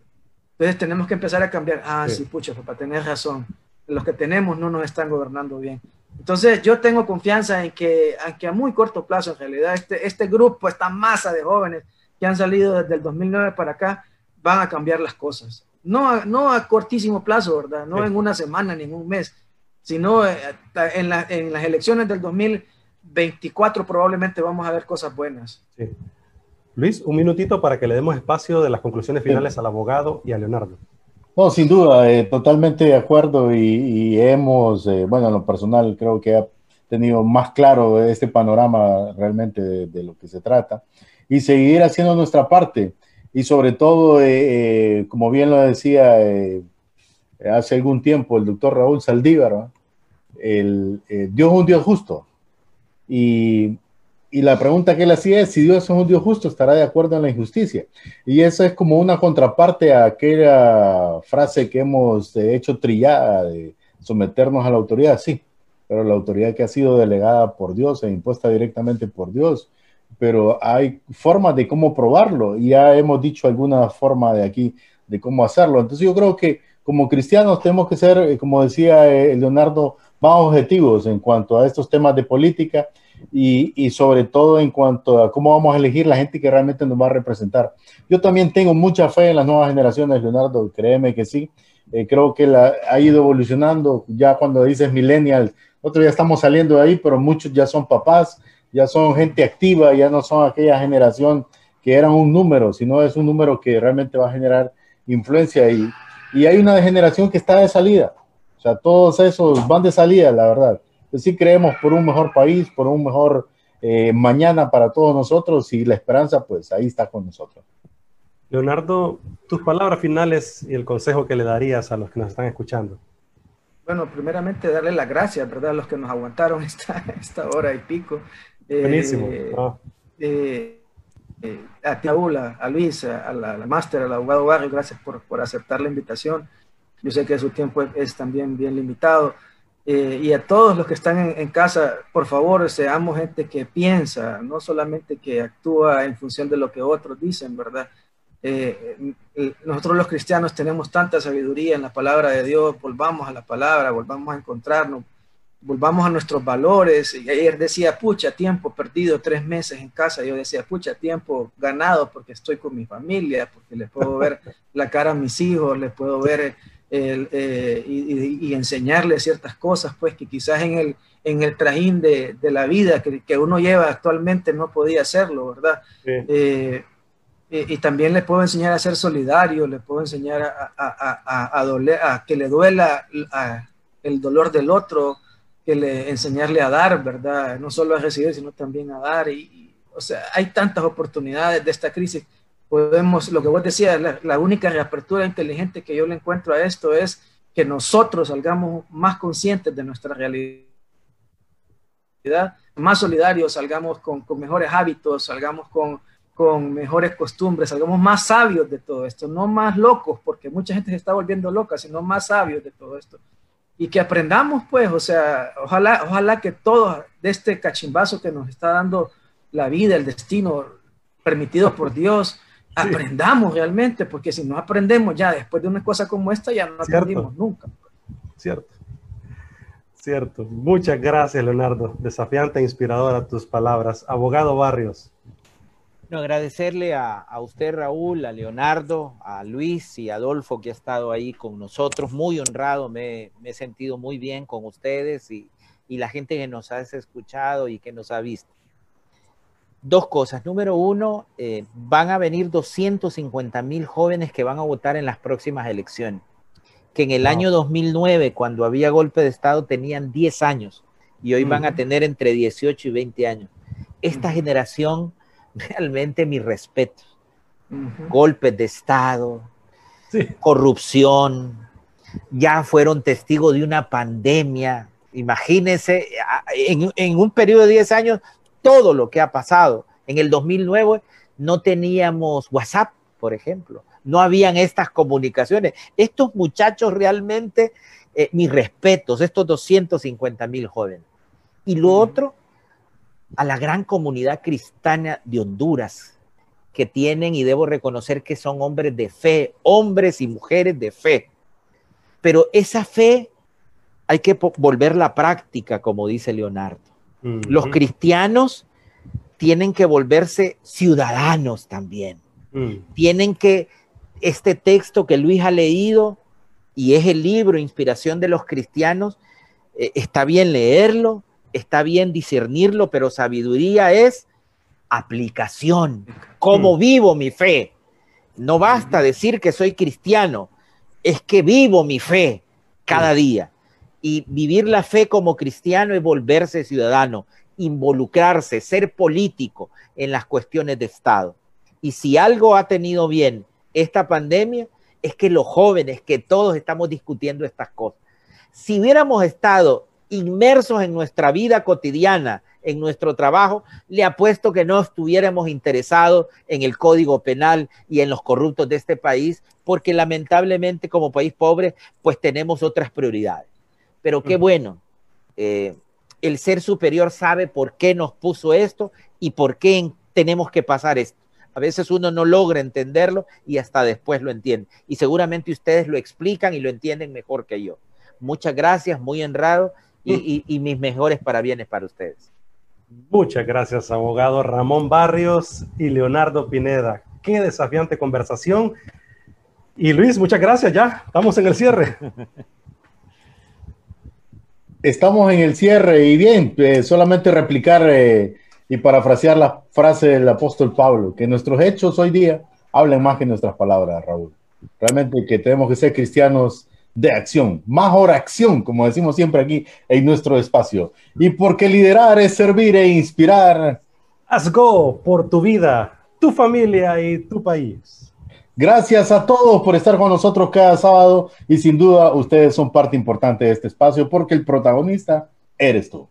Entonces tenemos que empezar a cambiar. Ah, sí, pucha, papá, tenés razón. Los que tenemos no nos están gobernando bien. Entonces yo tengo confianza en que, aunque a muy corto plazo, en realidad, este, este grupo, esta masa de jóvenes, que han salido desde el 2009 para acá van a cambiar las cosas. No a, no a cortísimo plazo, ¿verdad? No en una semana ni en un mes, sino eh, en, en, las elecciones del 2024 probablemente vamos a ver cosas buenas. Sí. Luis, un minutito para que le demos espacio de las conclusiones finales sí. al abogado y a Leonardo. No, sin duda, eh, totalmente de acuerdo y, y hemos, eh, bueno, en lo personal creo que ha tenido más claro este panorama realmente de, de lo que se trata y seguir haciendo nuestra parte. Y sobre todo, eh, eh, como bien lo decía eh, hace algún tiempo el doctor Raúl Saldívar, el, eh, Dios es un Dios justo. Y, y, la pregunta que él hacía es, si Dios es un Dios justo, estará de acuerdo en la injusticia. Y esa es como una contraparte a aquella frase que hemos hecho trillada de someternos a la autoridad, sí, pero la autoridad que ha sido delegada por Dios e impuesta directamente por Dios pero hay formas de cómo probarlo y ya hemos dicho alguna forma de aquí de cómo hacerlo. Entonces yo creo que como cristianos tenemos que ser, eh, como decía eh, Leonardo, más objetivos en cuanto a estos temas de política y, y, sobre todo en cuanto a cómo vamos a elegir la gente que realmente nos va a representar. Yo también tengo mucha fe en las nuevas generaciones, Leonardo, créeme que sí. Eh, creo que la, ha ido evolucionando. Ya cuando dices millennial, nosotros ya estamos saliendo de ahí, pero muchos ya son papás, ya son gente activa, ya no son aquella generación que eran un número, sino es un número que realmente va a generar influencia y, y hay una generación que está de salida. O sea, todos esos van de salida, la verdad. Sí creemos por un mejor país, por un mejor eh, mañana para todos nosotros y la esperanza, pues ahí está con nosotros. Leonardo, tus palabras finales y el consejo que le darías a los que nos están escuchando. Bueno, primeramente darle las gracias, ¿verdad? A los que nos aguantaron esta, esta hora y pico. Buenísimo. Eh, ah. eh, eh, a ti, a, a Luis, a la, a la máster, al abogado Barrio, gracias por, por, aceptar la invitación. Yo sé que su tiempo es, es también bien limitado. Eh, y a todos los que están en, en, casa, por favor, seamos gente que piensa, no solamente que actúa en función de lo que otros dicen, ¿verdad? Eh, nosotros los cristianos tenemos tanta sabiduría en la palabra de Dios, volvamos a la palabra, volvamos a encontrarnos, volvamos a nuestros valores. Y ayer decía, pucha, tiempo perdido tres meses en casa. Yo decía, pucha, tiempo ganado porque estoy con mi familia, porque les puedo ver la cara a mis hijos, les puedo ver eh, y, enseñarle ciertas cosas, pues que quizás en el, en el trajín de, de la vida que, que, uno lleva actualmente no podía hacerlo, ¿verdad? Eh, y, también le puedo enseñar a ser solidario, le puedo enseñar a, a, a, doler, a que le duela el dolor del otro, que le enseñarle a dar, ¿verdad? No solo a recibir, sino también a dar. Y, o sea, hay tantas oportunidades de esta crisis. Podemos, lo que vos decías, la, la única reapertura inteligente que yo le encuentro a esto es que nosotros salgamos más conscientes de nuestra realidad, más solidarios, salgamos con, con mejores hábitos, salgamos con, con mejores costumbres, salgamos más sabios de todo esto, no más locos, porque mucha gente se está volviendo loca, sino más sabios de todo esto. Y que aprendamos, pues, o sea, ojalá, ojalá que todo de este cachimbazo que nos está dando la vida, el destino, permitido por Dios, aprendamos realmente, porque si no aprendemos ya después de una cosa como esta, ya no aprendimos nunca. Cierto. Cierto. Muchas gracias, Leonardo. Desafiante e inspiradora tus palabras. Abogado Barrios. No, agradecerle a, usted, Raúl, a Leonardo, a Luis y a Adolfo que ha estado ahí con nosotros. Muy honrado, me, he sentido muy bien con ustedes y, la gente que nos ha escuchado y que nos ha visto. Dos cosas. Número uno, eh, van a venir 250 mil jóvenes que van a votar en las próximas elecciones. Que en el año 2009, cuando había golpe de Estado, tenían 10 años y hoy van a tener entre 18 y 20 años. Esta generación realmente mi respeto. Golpes de Estado, corrupción, ya fueron testigos de una pandemia. Imagínense, en, en, un periodo de 10 años, todo lo que ha pasado. En el 2009 no teníamos WhatsApp, por ejemplo, no habían estas comunicaciones. Estos muchachos realmente, eh, mis respetos, estos 250 mil jóvenes. Y lo otro, a la gran comunidad cristiana de Honduras, que tienen, y debo reconocer que son hombres de fe, hombres y mujeres de fe. Pero esa fe hay que volver la práctica, como dice Leonardo. Los cristianos tienen que volverse ciudadanos también. Mm. Tienen que, este texto que Luis ha leído, y es el libro Inspiración de los Cristianos, eh, está bien leerlo, está bien discernirlo, pero sabiduría es aplicación. ¿Cómo mm. vivo mi fe? No basta decir que soy cristiano, es que vivo mi fe cada día. Y vivir la fe como cristiano es volverse ciudadano, involucrarse, ser político en las cuestiones de Estado. Y si algo ha tenido bien esta pandemia, es que los jóvenes, que todos estamos discutiendo estas cosas. Si hubiéramos estado inmersos en nuestra vida cotidiana, en nuestro trabajo, le apuesto que no estuviéramos interesados en el código penal y en los corruptos de este país, porque lamentablemente como país pobre, pues tenemos otras prioridades. Pero qué bueno, eh, el ser superior sabe por qué nos puso esto y por qué tenemos que pasar esto. A veces uno no logra entenderlo y hasta después lo entiende. Y seguramente ustedes lo explican y lo entienden mejor que yo. Muchas gracias, muy honrado y, mis mejores parabienes para ustedes. Muchas gracias, abogado Ramón Barrios y Leonardo Pineda. Qué desafiante conversación. Y Luis, muchas gracias. Ya estamos en el cierre. Estamos en el cierre y bien, eh, solamente replicar eh, y parafrasear la frase del apóstol Pablo, que nuestros hechos hoy día hablen más que nuestras palabras, Raúl. Realmente que tenemos que ser cristianos de acción, mejor acción, como decimos siempre aquí en nuestro espacio. Y porque liderar es servir e inspirar. Haz go por tu vida, tu familia y tu país. Gracias a todos por estar con nosotros cada sábado y sin duda ustedes son parte importante de este espacio porque el protagonista eres tú.